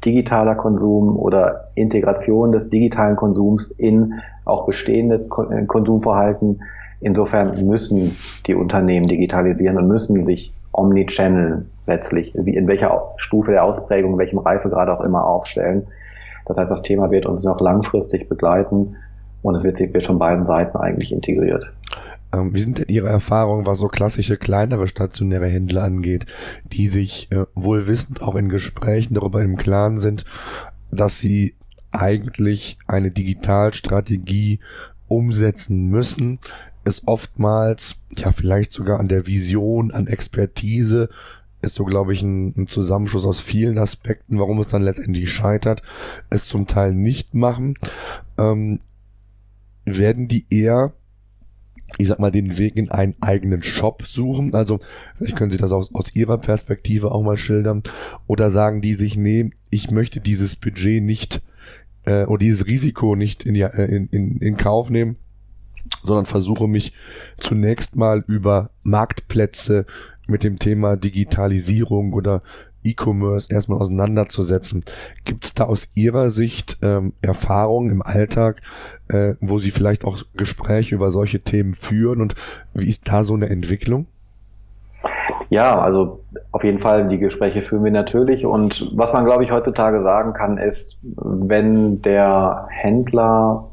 digitaler Konsum oder Integration des digitalen Konsums in auch bestehendes äh, Konsumverhalten. Insofern müssen die Unternehmen digitalisieren und müssen sich Omnichannel letztlich, wie in welcher Stufe der Ausprägung, in welchem Reifegrad auch immer aufstellen. Das heißt, das Thema wird uns noch langfristig begleiten und es wird, wird von beiden Seiten eigentlich integriert. Ähm, wie sind denn Ihre Erfahrungen, was so klassische kleinere stationäre Händler angeht, die sich äh, wohl wissend auch in Gesprächen darüber im Klaren sind, dass sie eigentlich eine Digitalstrategie umsetzen müssen, ist oftmals, ja, vielleicht sogar an der Vision, an Expertise, ist so, glaube ich, ein, ein Zusammenschluss aus vielen Aspekten, warum es dann letztendlich scheitert, es zum Teil nicht machen. Ähm, werden die eher ich sag mal, den Weg in einen eigenen Shop suchen? Also, vielleicht können Sie das aus, aus Ihrer Perspektive auch mal schildern. Oder sagen die sich, nee, ich möchte dieses Budget nicht äh, oder dieses Risiko nicht in, äh, in, in, in Kauf nehmen, sondern versuche mich zunächst mal über Marktplätze mit dem Thema Digitalisierung oder E-Commerce erstmal auseinanderzusetzen. Gibt es da aus Ihrer Sicht ähm, Erfahrungen im Alltag, äh, wo Sie vielleicht auch Gespräche über solche Themen führen und wie ist da so eine Entwicklung? Ja, also auf jeden Fall, die Gespräche führen wir natürlich. Und was man, glaube ich, heutzutage sagen kann, ist, wenn der Händler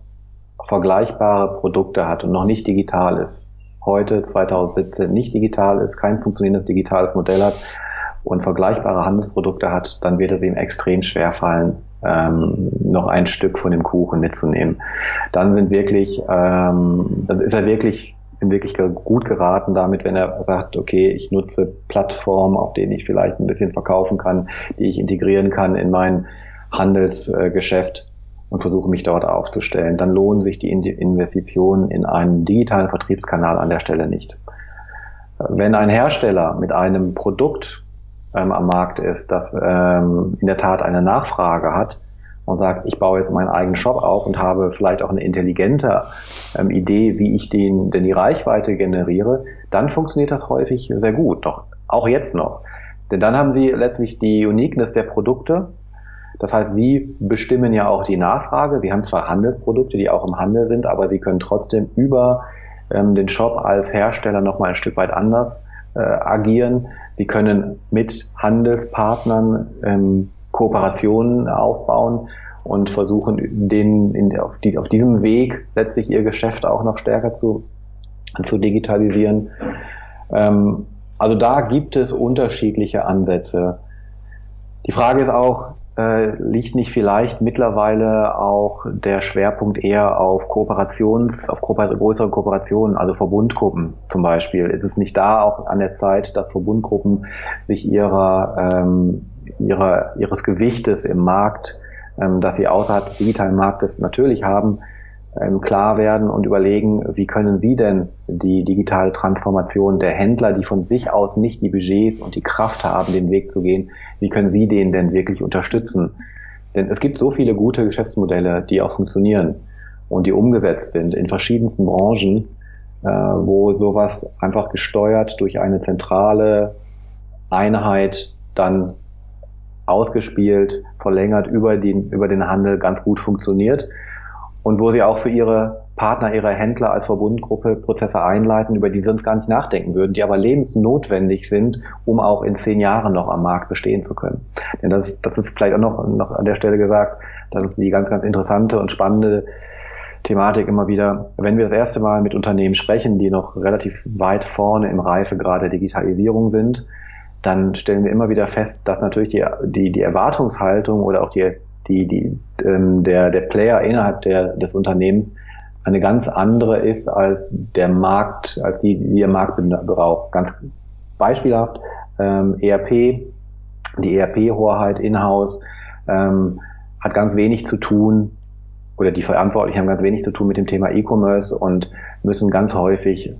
vergleichbare Produkte hat und noch nicht digital ist, heute 2017 nicht digital ist, kein funktionierendes digitales Modell hat, und vergleichbare Handelsprodukte hat, dann wird es ihm extrem schwer fallen, ähm, noch ein Stück von dem Kuchen mitzunehmen. Dann sind wirklich, ähm, dann ist er wirklich, sind wirklich gut geraten damit, wenn er sagt, okay, ich nutze Plattformen, auf denen ich vielleicht ein bisschen verkaufen kann, die ich integrieren kann in mein Handelsgeschäft und versuche mich dort aufzustellen. Dann lohnen sich die Investitionen in einen digitalen Vertriebskanal an der Stelle nicht. Wenn ein Hersteller mit einem Produkt ähm, am Markt ist, das ähm, in der Tat eine Nachfrage hat und sagt, ich baue jetzt meinen eigenen Shop auf und habe vielleicht auch eine intelligente ähm, Idee, wie ich den, denn die Reichweite generiere, dann funktioniert das häufig sehr gut. Doch auch jetzt noch. Denn dann haben Sie letztlich die Uniqueness der Produkte. Das heißt, Sie bestimmen ja auch die Nachfrage. Sie haben zwar Handelsprodukte, die auch im Handel sind, aber Sie können trotzdem über ähm, den Shop als Hersteller nochmal ein Stück weit anders äh, agieren. Sie können mit Handelspartnern ähm, Kooperationen aufbauen und versuchen, den in, auf, die, auf diesem Weg letztlich ihr Geschäft auch noch stärker zu, zu digitalisieren. Ähm, also da gibt es unterschiedliche Ansätze. Die Frage ist auch, äh, liegt nicht vielleicht mittlerweile auch der Schwerpunkt eher auf Kooperations, auf Kooper größere Kooperationen, also Verbundgruppen zum Beispiel? Ist es nicht da auch an der Zeit, dass Verbundgruppen sich ihrer, ähm, ihrer, ihres Gewichtes im Markt, ähm, dass sie außerhalb des digitalen Marktes natürlich haben, ähm, klar werden und überlegen, wie können sie denn die digitale Transformation der Händler, die von sich aus nicht die Budgets und die Kraft haben, den Weg zu gehen, wie können sie den denn wirklich unterstützen? Denn es gibt so viele gute Geschäftsmodelle, die auch funktionieren und die umgesetzt sind in verschiedensten Branchen, äh, wo sowas einfach gesteuert durch eine zentrale Einheit dann ausgespielt, verlängert über den, über den Handel ganz gut funktioniert und wo sie auch für ihre Partner, ihre Händler als Verbundgruppe Prozesse einleiten, über die sie sonst gar nicht nachdenken würden, die aber lebensnotwendig sind, um auch in zehn Jahren noch am Markt bestehen zu können. Denn das, das ist vielleicht auch noch, noch an der Stelle gesagt, das ist die ganz, ganz interessante und spannende Thematik immer wieder, wenn wir das erste Mal mit Unternehmen sprechen, die noch relativ weit vorne im Reifegrad der Digitalisierung sind, dann stellen wir immer wieder fest, dass natürlich die, die, die Erwartungshaltung oder auch die, die, die, ähm, der, der Player innerhalb der, des Unternehmens eine ganz andere ist als der Markt, als die, die der Markt braucht. Ganz beispielhaft, ähm, ERP, die ERP-Hoheit in-house ähm, hat ganz wenig zu tun oder die Verantwortlichen haben ganz wenig zu tun mit dem Thema E-Commerce und müssen ganz häufig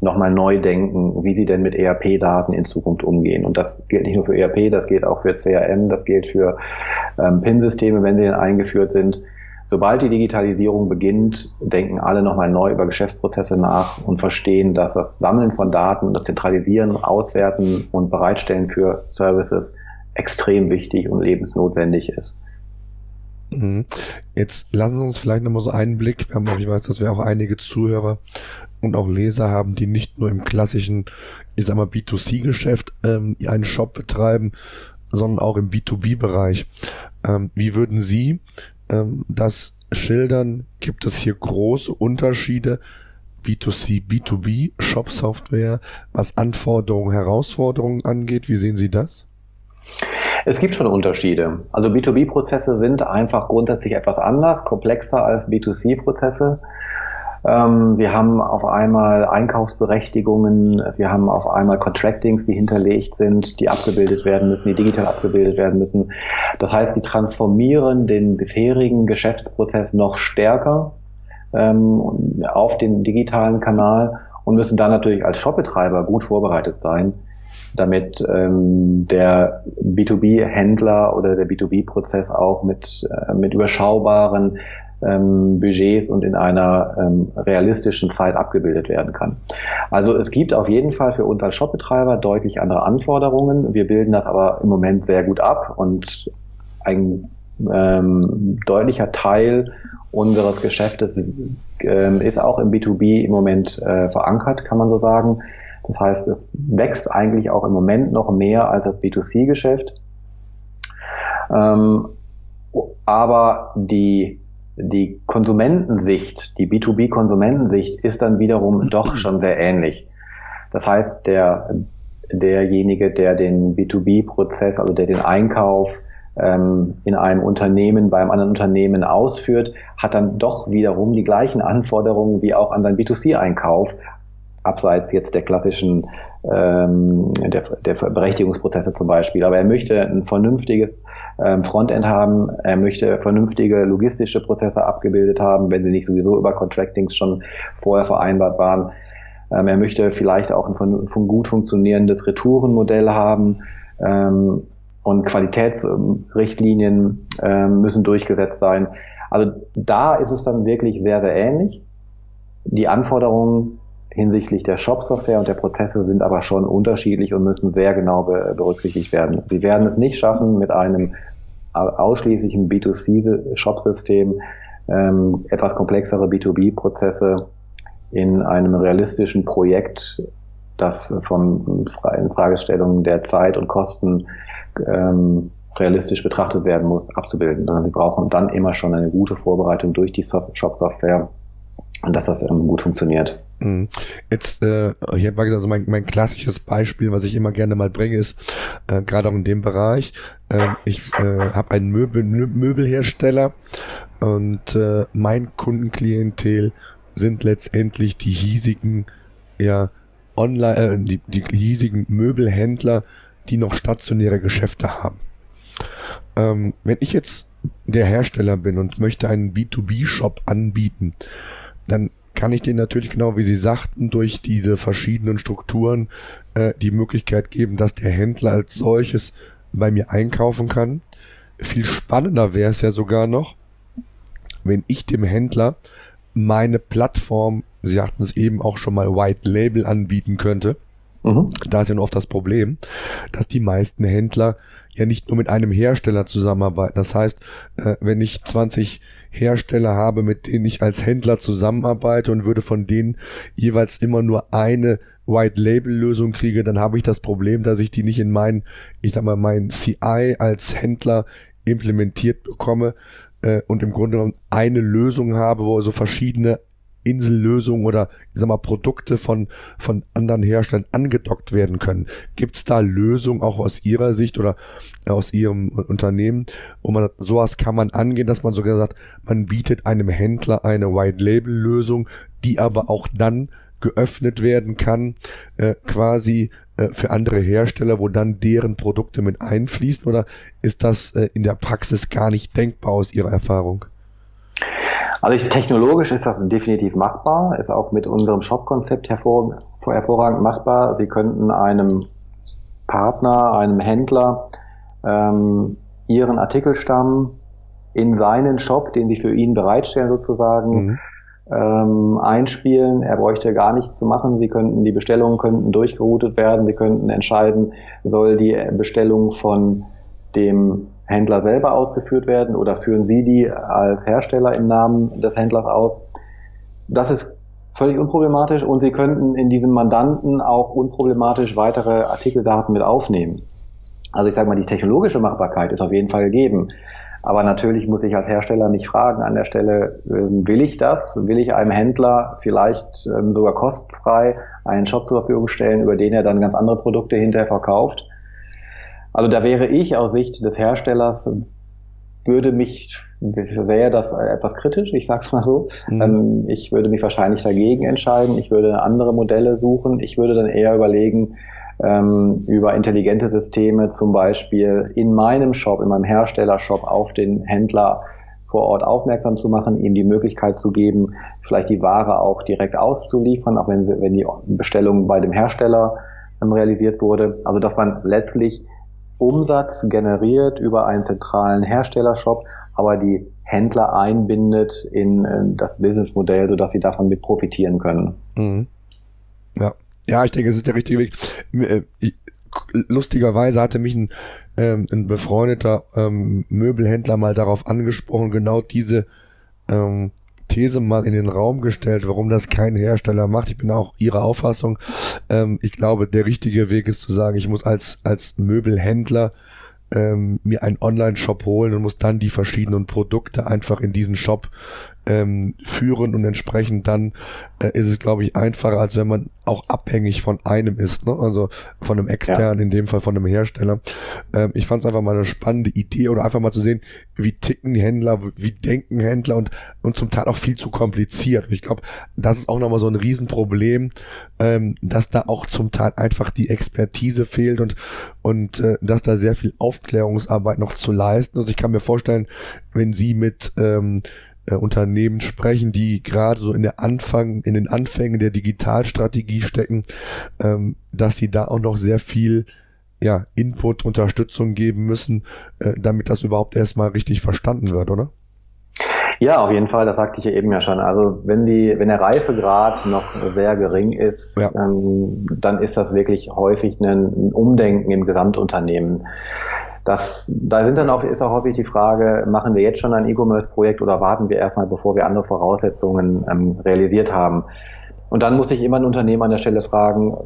nochmal neu denken, wie sie denn mit ERP-Daten in Zukunft umgehen. Und das gilt nicht nur für ERP, das gilt auch für CRM, das gilt für ähm, PIN-Systeme, wenn sie denn eingeführt sind. Sobald die Digitalisierung beginnt, denken alle nochmal neu über Geschäftsprozesse nach und verstehen, dass das Sammeln von Daten, das Zentralisieren, Auswerten und Bereitstellen für Services extrem wichtig und lebensnotwendig ist. Mhm. Jetzt lassen Sie uns vielleicht nochmal so einen Blick, wir haben ich weiß, dass wir auch einige Zuhörer und auch Leser haben, die nicht nur im klassischen, ich sag mal, B2C-Geschäft ähm, einen Shop betreiben, sondern auch im B2B-Bereich. Ähm, wie würden Sie ähm, das schildern? Gibt es hier große Unterschiede B2C, B2B, Shop-Software, was Anforderungen, Herausforderungen angeht? Wie sehen Sie das? Es gibt schon Unterschiede. Also B2B-Prozesse sind einfach grundsätzlich etwas anders, komplexer als B2C-Prozesse. Ähm, sie haben auf einmal Einkaufsberechtigungen, sie haben auf einmal Contractings, die hinterlegt sind, die abgebildet werden müssen, die digital abgebildet werden müssen. Das heißt, sie transformieren den bisherigen Geschäftsprozess noch stärker ähm, auf den digitalen Kanal und müssen dann natürlich als Shopbetreiber gut vorbereitet sein, damit ähm, der B2B-Händler oder der B2B-Prozess auch mit, äh, mit überschaubaren ähm, Budgets und in einer ähm, realistischen Zeit abgebildet werden kann. Also es gibt auf jeden Fall für uns als Shopbetreiber deutlich andere Anforderungen. Wir bilden das aber im Moment sehr gut ab und ein ähm, deutlicher Teil unseres Geschäftes ähm, ist auch im B2B im Moment äh, verankert, kann man so sagen. Das heißt, es wächst eigentlich auch im Moment noch mehr als das B2C-Geschäft. Ähm, aber die, die Konsumentensicht, die B2B-Konsumentensicht ist dann wiederum doch schon sehr ähnlich. Das heißt, der, derjenige, der den B2B-Prozess, also der den Einkauf ähm, in einem Unternehmen, beim anderen Unternehmen ausführt, hat dann doch wiederum die gleichen Anforderungen wie auch an seinen B2C-Einkauf, abseits jetzt der klassischen ähm, der, der Berechtigungsprozesse zum Beispiel. Aber er möchte ein vernünftiges ähm, Frontend haben, er möchte vernünftige logistische Prozesse abgebildet haben, wenn sie nicht sowieso über Contractings schon vorher vereinbart waren. Ähm, er möchte vielleicht auch ein von, gut funktionierendes Retourenmodell haben. Ähm, und Qualitätsrichtlinien ähm, müssen durchgesetzt sein. Also da ist es dann wirklich sehr, sehr ähnlich. Die Anforderungen hinsichtlich der Shop-Software und der Prozesse sind aber schon unterschiedlich und müssen sehr genau be berücksichtigt werden. Sie werden es nicht schaffen, mit einem ausschließlichen B2C-Shop-System ähm, etwas komplexere B2B-Prozesse in einem realistischen Projekt, das von Fragestellungen der Zeit und Kosten ähm, realistisch betrachtet werden muss, abzubilden. Sie brauchen dann immer schon eine gute Vorbereitung durch die Shop-Software und dass das ähm, gut funktioniert. Mhm. Jetzt, äh, ich habe gesagt, also mein, mein klassisches Beispiel, was ich immer gerne mal bringe, ist äh, gerade auch in dem Bereich. Äh, ich äh, habe einen Möbel, Möbelhersteller und äh, mein Kundenklientel sind letztendlich die hiesigen, ja, online, äh, die, die hiesigen Möbelhändler, die noch stationäre Geschäfte haben. Ähm, wenn ich jetzt der Hersteller bin und möchte einen B2B-Shop anbieten, dann kann ich denen natürlich genau, wie Sie sagten, durch diese verschiedenen Strukturen äh, die Möglichkeit geben, dass der Händler als solches bei mir einkaufen kann. Viel spannender wäre es ja sogar noch, wenn ich dem Händler meine Plattform, Sie sagten es eben auch schon mal, White Label anbieten könnte. Mhm. Da ist ja nur oft das Problem, dass die meisten Händler ja nicht nur mit einem Hersteller zusammenarbeiten. Das heißt, äh, wenn ich 20 Hersteller habe, mit denen ich als Händler zusammenarbeite und würde von denen jeweils immer nur eine White Label Lösung kriege, dann habe ich das Problem, dass ich die nicht in mein, ich sag mal, mein CI als Händler implementiert bekomme äh, und im Grunde genommen eine Lösung habe, wo so verschiedene Insellösungen oder ich sag mal Produkte von von anderen Herstellern angedockt werden können. Gibt es da Lösungen auch aus Ihrer Sicht oder aus Ihrem Unternehmen, wo man sowas kann man angehen, dass man sogar sagt, man bietet einem Händler eine White Label Lösung, die aber auch dann geöffnet werden kann, äh, quasi äh, für andere Hersteller, wo dann deren Produkte mit einfließen? Oder ist das äh, in der Praxis gar nicht denkbar aus Ihrer Erfahrung? Also ich, technologisch ist das definitiv machbar, ist auch mit unserem Shop-Konzept hervor, hervorragend machbar. Sie könnten einem Partner, einem Händler ähm, ihren Artikelstamm in seinen Shop, den sie für ihn bereitstellen sozusagen, mhm. ähm, einspielen. Er bräuchte gar nichts zu machen. Sie könnten die Bestellungen könnten durchgeroutet werden. Sie könnten entscheiden, soll die Bestellung von dem Händler selber ausgeführt werden oder führen Sie die als Hersteller im Namen des Händlers aus? Das ist völlig unproblematisch und Sie könnten in diesem Mandanten auch unproblematisch weitere Artikeldaten mit aufnehmen. Also ich sage mal, die technologische Machbarkeit ist auf jeden Fall gegeben. Aber natürlich muss ich als Hersteller mich fragen an der Stelle, ähm, will ich das? Will ich einem Händler vielleicht ähm, sogar kostenfrei einen Shop zur Verfügung stellen, über den er dann ganz andere Produkte hinterher verkauft? Also da wäre ich aus Sicht des Herstellers, würde mich, wäre das etwas kritisch, ich sag's mal so. Mhm. Ähm, ich würde mich wahrscheinlich dagegen entscheiden. Ich würde andere Modelle suchen. Ich würde dann eher überlegen, ähm, über intelligente Systeme zum Beispiel in meinem Shop, in meinem Herstellershop auf den Händler vor Ort aufmerksam zu machen, ihm die Möglichkeit zu geben, vielleicht die Ware auch direkt auszuliefern, auch wenn, sie, wenn die Bestellung bei dem Hersteller ähm, realisiert wurde. Also dass man letztlich Umsatz generiert über einen zentralen Herstellershop, aber die Händler einbindet in das Businessmodell, sodass sie davon mit profitieren können. Mhm. Ja. Ja, ich denke, es ist der richtige Weg. Äh, lustigerweise hatte mich ein, ähm, ein befreundeter ähm, Möbelhändler mal darauf angesprochen, genau diese ähm, These mal in den Raum gestellt, warum das kein Hersteller macht. Ich bin auch Ihrer Auffassung. Ähm, ich glaube, der richtige Weg ist zu sagen, ich muss als, als Möbelhändler ähm, mir einen Online-Shop holen und muss dann die verschiedenen Produkte einfach in diesen Shop ähm, führen und entsprechend dann äh, ist es, glaube ich, einfacher, als wenn man auch abhängig von einem ist, ne? also von einem externen, ja. in dem Fall von einem Hersteller. Ähm, ich fand es einfach mal eine spannende Idee oder einfach mal zu sehen, wie ticken die Händler, wie denken Händler und, und zum Teil auch viel zu kompliziert. Und ich glaube, das ist auch nochmal so ein Riesenproblem, ähm, dass da auch zum Teil einfach die Expertise fehlt und, und äh, dass da sehr viel Aufklärungsarbeit noch zu leisten. Also ich kann mir vorstellen, wenn Sie mit ähm, äh, Unternehmen sprechen, die gerade so in der Anfang, in den Anfängen der Digitalstrategie stecken, ähm, dass sie da auch noch sehr viel ja, Input, Unterstützung geben müssen, äh, damit das überhaupt erstmal richtig verstanden wird, oder? Ja, auf jeden Fall, das sagte ich ja eben ja schon. Also wenn die, wenn der Reifegrad noch sehr gering ist, ja. ähm, dann ist das wirklich häufig ein Umdenken im Gesamtunternehmen. Das, da sind dann auch, ist auch häufig die Frage, machen wir jetzt schon ein E-Commerce-Projekt oder warten wir erstmal, bevor wir andere Voraussetzungen ähm, realisiert haben? Und dann muss sich immer ein Unternehmen an der Stelle fragen,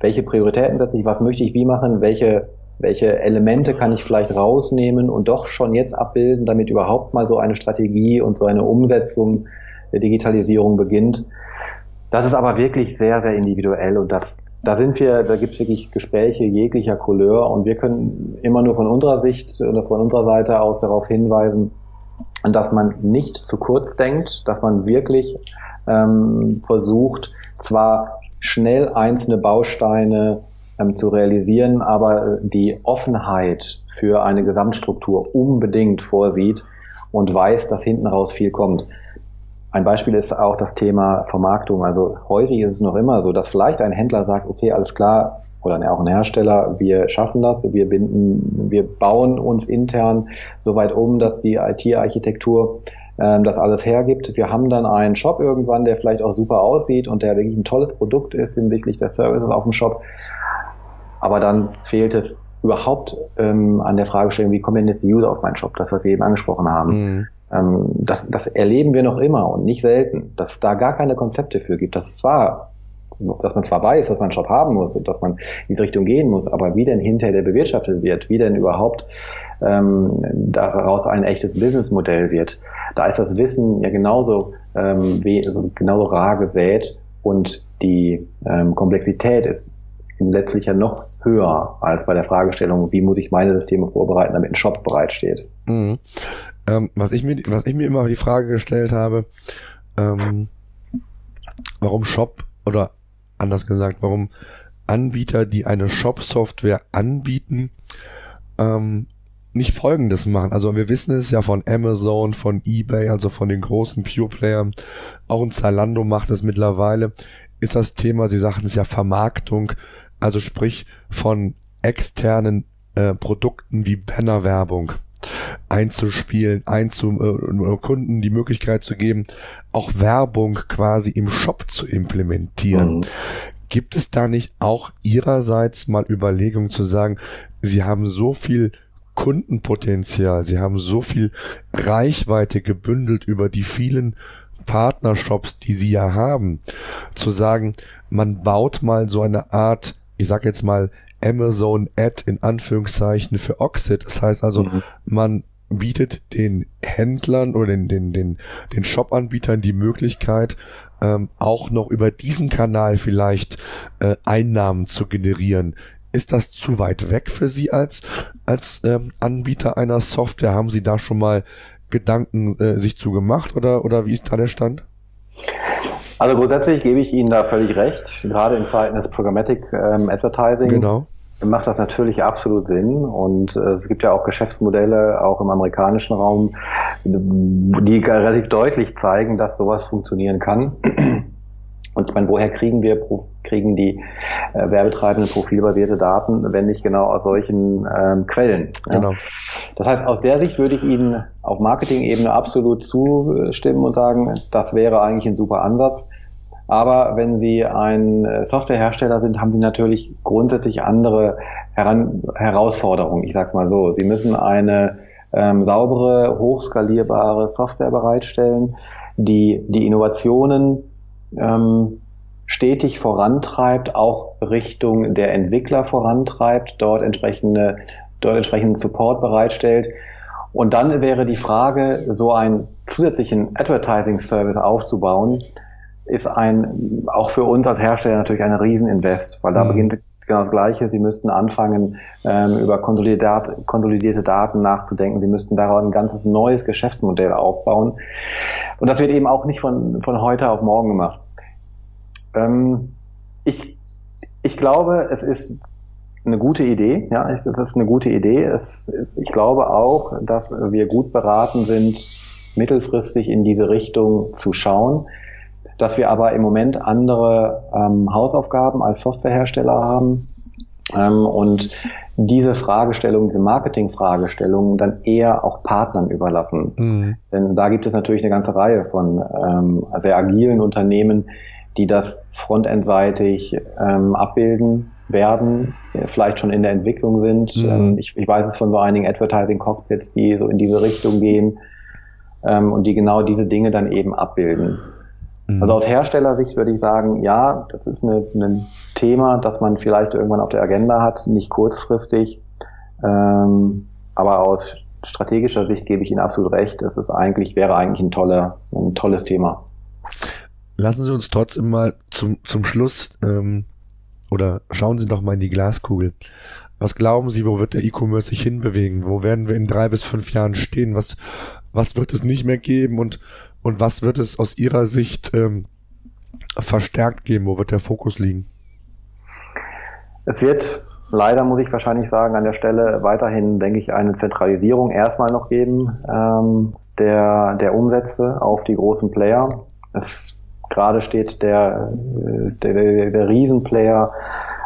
welche Prioritäten setze ich, was möchte ich wie machen, welche, welche Elemente kann ich vielleicht rausnehmen und doch schon jetzt abbilden, damit überhaupt mal so eine Strategie und so eine Umsetzung der Digitalisierung beginnt. Das ist aber wirklich sehr, sehr individuell und das da sind wir, da gibt es wirklich Gespräche jeglicher Couleur und wir können immer nur von unserer Sicht oder von unserer Seite aus darauf hinweisen, dass man nicht zu kurz denkt, dass man wirklich ähm, versucht, zwar schnell einzelne Bausteine ähm, zu realisieren, aber die Offenheit für eine Gesamtstruktur unbedingt vorsieht und weiß, dass hinten raus viel kommt. Ein Beispiel ist auch das Thema Vermarktung. Also häufig ist es noch immer so, dass vielleicht ein Händler sagt, okay, alles klar, oder auch ein Hersteller, wir schaffen das, wir binden, wir bauen uns intern so weit um, dass die IT-Architektur ähm, das alles hergibt. Wir haben dann einen Shop irgendwann, der vielleicht auch super aussieht und der wirklich ein tolles Produkt ist hinsichtlich der Services auf dem Shop. Aber dann fehlt es überhaupt ähm, an der Fragestellung, wie kommen denn jetzt die User auf meinen Shop? Das, was Sie eben angesprochen haben. Mhm. Ähm, das, das erleben wir noch immer und nicht selten, dass es da gar keine Konzepte für gibt. Das zwar dass man zwar weiß, dass man einen Shop haben muss und dass man in diese Richtung gehen muss, aber wie denn hinterher der bewirtschaftet wird, wie denn überhaupt ähm, daraus ein echtes Businessmodell wird, da ist das Wissen ja genauso, ähm, wie, also genauso rar gesät und die ähm, Komplexität ist letztlich ja noch höher als bei der Fragestellung, wie muss ich meine Systeme vorbereiten, damit ein Shop bereitsteht. Mhm. Ähm, was, ich mir, was ich mir immer die Frage gestellt habe, ähm, warum Shop oder anders gesagt, warum Anbieter, die eine Shop-Software anbieten, ähm, nicht Folgendes machen. Also wir wissen es ja von Amazon, von eBay, also von den großen Pure-Playern. Auch ein Zalando macht es mittlerweile. Ist das Thema, Sie sagten es ja Vermarktung, also sprich von externen äh, Produkten wie Bannerwerbung einzuspielen, einzu äh, Kunden die Möglichkeit zu geben, auch Werbung quasi im Shop zu implementieren. Mhm. Gibt es da nicht auch Ihrerseits mal Überlegungen zu sagen, Sie haben so viel Kundenpotenzial, Sie haben so viel Reichweite gebündelt über die vielen Partnershops, die Sie ja haben, zu sagen, man baut mal so eine Art, ich sag jetzt mal, Amazon Ad in Anführungszeichen für Oxid. Das heißt also, mhm. man bietet den Händlern oder den, den, den, den Shop-Anbietern die Möglichkeit, ähm, auch noch über diesen Kanal vielleicht äh, Einnahmen zu generieren. Ist das zu weit weg für Sie als, als ähm, Anbieter einer Software? Haben Sie da schon mal Gedanken äh, sich zu gemacht oder, oder wie ist da der Stand? Also grundsätzlich gebe ich Ihnen da völlig recht. Gerade in Zeiten des Programmatic ähm, Advertising genau. Macht das natürlich absolut Sinn. Und äh, es gibt ja auch Geschäftsmodelle, auch im amerikanischen Raum, die relativ deutlich zeigen, dass sowas funktionieren kann. Und ich meine, woher kriegen wir, kriegen die äh, Werbetreibenden profilbasierte Daten, wenn nicht genau aus solchen ähm, Quellen? Ja? Genau. Das heißt, aus der Sicht würde ich Ihnen auf Marketing-Ebene absolut zustimmen und sagen, das wäre eigentlich ein super Ansatz. Aber wenn Sie ein äh, Softwarehersteller sind, haben Sie natürlich grundsätzlich andere Heran Herausforderungen. Ich sage es mal so. Sie müssen eine ähm, saubere, hochskalierbare Software bereitstellen, die die Innovationen ähm, stetig vorantreibt, auch Richtung der Entwickler vorantreibt, dort entsprechende, dort entsprechenden Support bereitstellt. Und dann wäre die Frage, so einen zusätzlichen Advertising Service aufzubauen, ist ein, auch für uns als Hersteller natürlich ein Rieseninvest, weil da mhm. beginnt genau das Gleiche. Sie müssten anfangen, ähm, über konsolidierte, konsolidierte Daten nachzudenken. Sie müssten daraus ein ganzes neues Geschäftsmodell aufbauen. Und das wird eben auch nicht von, von heute auf morgen gemacht. Ähm, ich, ich glaube, es ist eine gute Idee. Ja, das ist eine gute Idee. Es, ich glaube auch, dass wir gut beraten sind, mittelfristig in diese Richtung zu schauen, dass wir aber im Moment andere ähm, Hausaufgaben als Softwarehersteller haben ähm, und diese Fragestellung, diese Marketing-Fragestellungen dann eher auch Partnern überlassen. Mhm. Denn da gibt es natürlich eine ganze Reihe von ähm, sehr agilen Unternehmen, die das frontendseitig ähm, abbilden werden, vielleicht schon in der Entwicklung sind. Mhm. Ähm, ich, ich, weiß es von so einigen Advertising-Cockpits, die so in diese Richtung gehen ähm, und die genau diese Dinge dann eben abbilden. Mhm. Also aus Herstellersicht würde ich sagen, ja, das ist eine, ein Thema, das man vielleicht irgendwann auf der Agenda hat, nicht kurzfristig, ähm, aber aus strategischer Sicht gebe ich Ihnen absolut recht. Es ist eigentlich, wäre eigentlich ein toller, ein tolles Thema lassen Sie uns trotzdem mal zum, zum Schluss ähm, oder schauen Sie doch mal in die Glaskugel. Was glauben Sie, wo wird der E-Commerce sich hinbewegen? Wo werden wir in drei bis fünf Jahren stehen? Was, was wird es nicht mehr geben und, und was wird es aus Ihrer Sicht ähm, verstärkt geben? Wo wird der Fokus liegen? Es wird leider, muss ich wahrscheinlich sagen, an der Stelle weiterhin, denke ich, eine Zentralisierung erstmal noch geben ähm, der, der Umsätze auf die großen Player. Es Gerade steht der, der, der Riesenplayer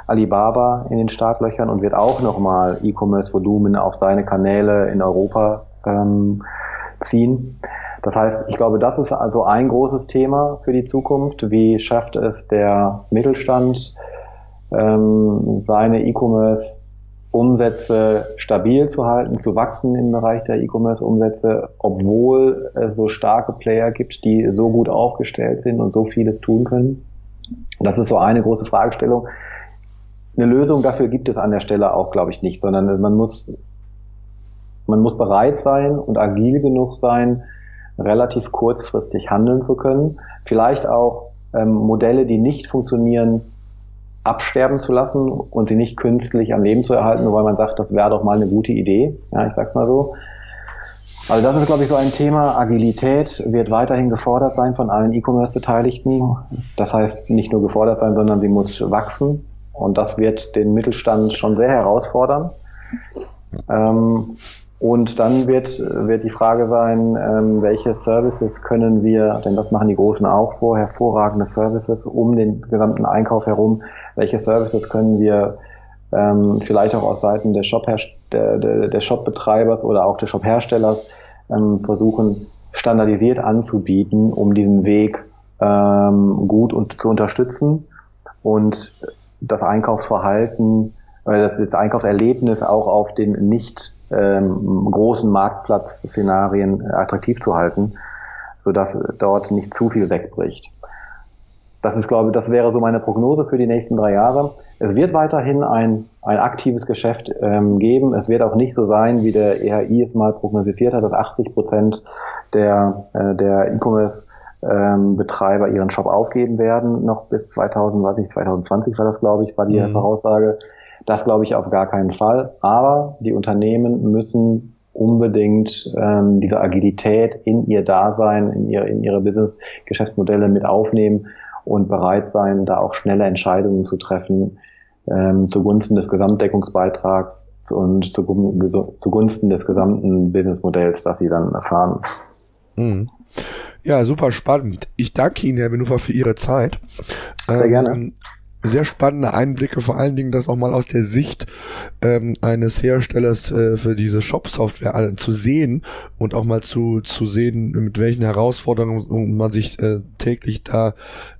Alibaba in den Startlöchern und wird auch nochmal E-Commerce-Volumen auf seine Kanäle in Europa ähm, ziehen. Das heißt, ich glaube, das ist also ein großes Thema für die Zukunft. Wie schafft es der Mittelstand, ähm, seine E-Commerce Umsätze stabil zu halten, zu wachsen im Bereich der E-Commerce-Umsätze, obwohl es so starke Player gibt, die so gut aufgestellt sind und so vieles tun können. Das ist so eine große Fragestellung. Eine Lösung dafür gibt es an der Stelle auch, glaube ich, nicht, sondern man muss, man muss bereit sein und agil genug sein, relativ kurzfristig handeln zu können. Vielleicht auch ähm, Modelle, die nicht funktionieren, absterben zu lassen und sie nicht künstlich am Leben zu erhalten, nur weil man sagt, das wäre doch mal eine gute Idee. Ja, ich sag's mal so. Also das ist, glaube ich, so ein Thema. Agilität wird weiterhin gefordert sein von allen E-Commerce-Beteiligten. Das heißt, nicht nur gefordert sein, sondern sie muss wachsen. Und das wird den Mittelstand schon sehr herausfordern. Ähm, und dann wird, wird die Frage sein, ähm, welche Services können wir, denn das machen die Großen auch vor, hervorragende Services um den gesamten Einkauf herum, welche Services können wir ähm, vielleicht auch aus Seiten des Shop der, der, der Shop-Betreibers oder auch des Shop-Herstellers ähm, versuchen, standardisiert anzubieten, um diesen Weg ähm, gut und zu unterstützen und das Einkaufsverhalten, äh, das, das Einkaufserlebnis auch auf den nicht ähm, großen Marktplatzszenarien attraktiv zu halten, sodass dort nicht zu viel wegbricht. Das ist, glaube ich, das wäre so meine Prognose für die nächsten drei Jahre. Es wird weiterhin ein, ein aktives Geschäft ähm, geben. Es wird auch nicht so sein, wie der EHI es mal prognostiziert hat, dass 80 Prozent der, äh, der E-Commerce ähm, Betreiber ihren Shop aufgeben werden, noch bis 2000, weiß ich, 2020 war das, glaube ich, war die mhm. Voraussage. Das glaube ich auf gar keinen Fall. Aber die Unternehmen müssen unbedingt ähm, diese Agilität in ihr Dasein, in ihre, in ihre Business-Geschäftsmodelle mit aufnehmen und bereit sein, da auch schnelle Entscheidungen zu treffen ähm, zugunsten des Gesamtdeckungsbeitrags und zugunsten des gesamten Businessmodells, das sie dann erfahren. Mhm. Ja, super spannend. Ich danke Ihnen, Herr Benufer, für Ihre Zeit. Sehr ähm, gerne sehr spannende Einblicke, vor allen Dingen das auch mal aus der Sicht ähm, eines Herstellers äh, für diese Shop-Software zu sehen und auch mal zu, zu sehen, mit welchen Herausforderungen man sich äh, täglich da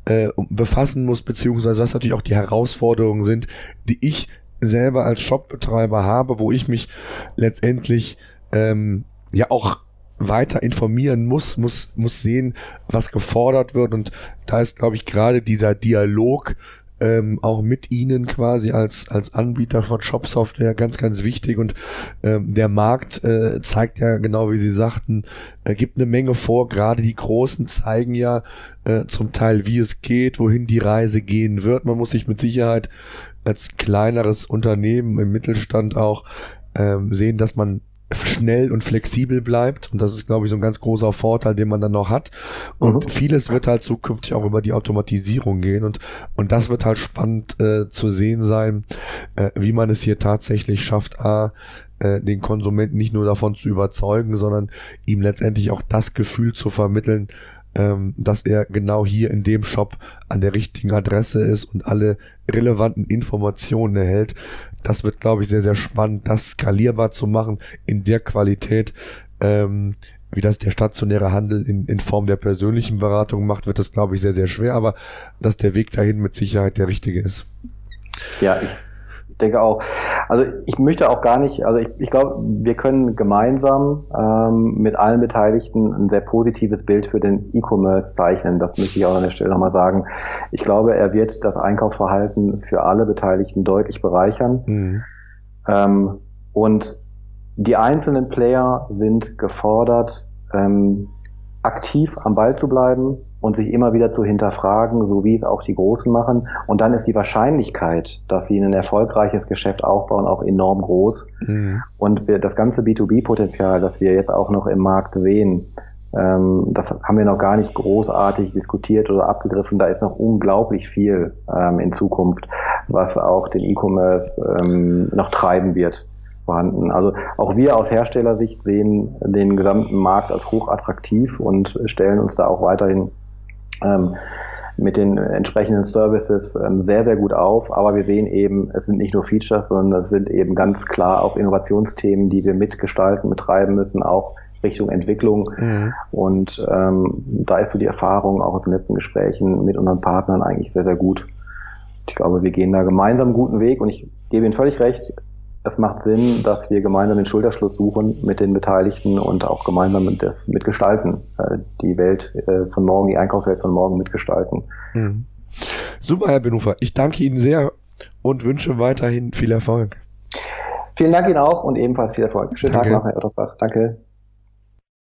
äh, befassen muss, beziehungsweise was natürlich auch die Herausforderungen sind, die ich selber als Shopbetreiber habe, wo ich mich letztendlich ähm, ja auch weiter informieren muss, muss, muss sehen, was gefordert wird. Und da ist, glaube ich, gerade dieser Dialog ähm, auch mit ihnen quasi als, als Anbieter von Shop-Software ganz, ganz wichtig. Und ähm, der Markt äh, zeigt ja genau, wie Sie sagten, äh, gibt eine Menge vor. Gerade die Großen zeigen ja äh, zum Teil, wie es geht, wohin die Reise gehen wird. Man muss sich mit Sicherheit als kleineres Unternehmen im Mittelstand auch ähm, sehen, dass man schnell und flexibel bleibt. Und das ist, glaube ich, so ein ganz großer Vorteil, den man dann noch hat. Und mhm. vieles wird halt zukünftig auch über die Automatisierung gehen. Und, und das wird halt spannend äh, zu sehen sein, äh, wie man es hier tatsächlich schafft, A, äh, den Konsumenten nicht nur davon zu überzeugen, sondern ihm letztendlich auch das Gefühl zu vermitteln, ähm, dass er genau hier in dem Shop an der richtigen Adresse ist und alle relevanten Informationen erhält, das wird, glaube ich, sehr, sehr spannend, das skalierbar zu machen in der Qualität, ähm, wie das der stationäre Handel in, in Form der persönlichen Beratung macht, wird das, glaube ich, sehr, sehr schwer, aber dass der Weg dahin mit Sicherheit der richtige ist. Ja, ich denke auch. Also ich möchte auch gar nicht, also ich, ich glaube, wir können gemeinsam ähm, mit allen Beteiligten ein sehr positives Bild für den E-Commerce zeichnen. Das möchte ich auch an der Stelle nochmal sagen. Ich glaube, er wird das Einkaufsverhalten für alle Beteiligten deutlich bereichern. Mhm. Ähm, und die einzelnen Player sind gefordert, ähm, aktiv am Ball zu bleiben, und sich immer wieder zu hinterfragen, so wie es auch die Großen machen. Und dann ist die Wahrscheinlichkeit, dass sie ein erfolgreiches Geschäft aufbauen, auch enorm groß. Mhm. Und wir, das ganze B2B-Potenzial, das wir jetzt auch noch im Markt sehen, ähm, das haben wir noch gar nicht großartig diskutiert oder abgegriffen. Da ist noch unglaublich viel ähm, in Zukunft, was auch den E-Commerce ähm, noch treiben wird vorhanden. Also auch wir aus Herstellersicht sehen den gesamten Markt als hochattraktiv und stellen uns da auch weiterhin ähm, mit den entsprechenden Services ähm, sehr, sehr gut auf. Aber wir sehen eben, es sind nicht nur Features, sondern es sind eben ganz klar auch Innovationsthemen, die wir mitgestalten, betreiben müssen, auch Richtung Entwicklung. Mhm. Und ähm, da ist so die Erfahrung auch aus den letzten Gesprächen mit unseren Partnern eigentlich sehr, sehr gut. Ich glaube, wir gehen da gemeinsam einen guten Weg und ich gebe Ihnen völlig recht, es macht Sinn, dass wir gemeinsam den Schulterschluss suchen mit den Beteiligten und auch gemeinsam das mitgestalten, äh, die Welt äh, von morgen, die Einkaufswelt von morgen mitgestalten. Mhm. Super, Herr Benufer. Ich danke Ihnen sehr und wünsche weiterhin viel Erfolg. Vielen Dank Ihnen auch und ebenfalls viel Erfolg. Schönen Danke. Tag noch, Herr Ottersbach. Danke.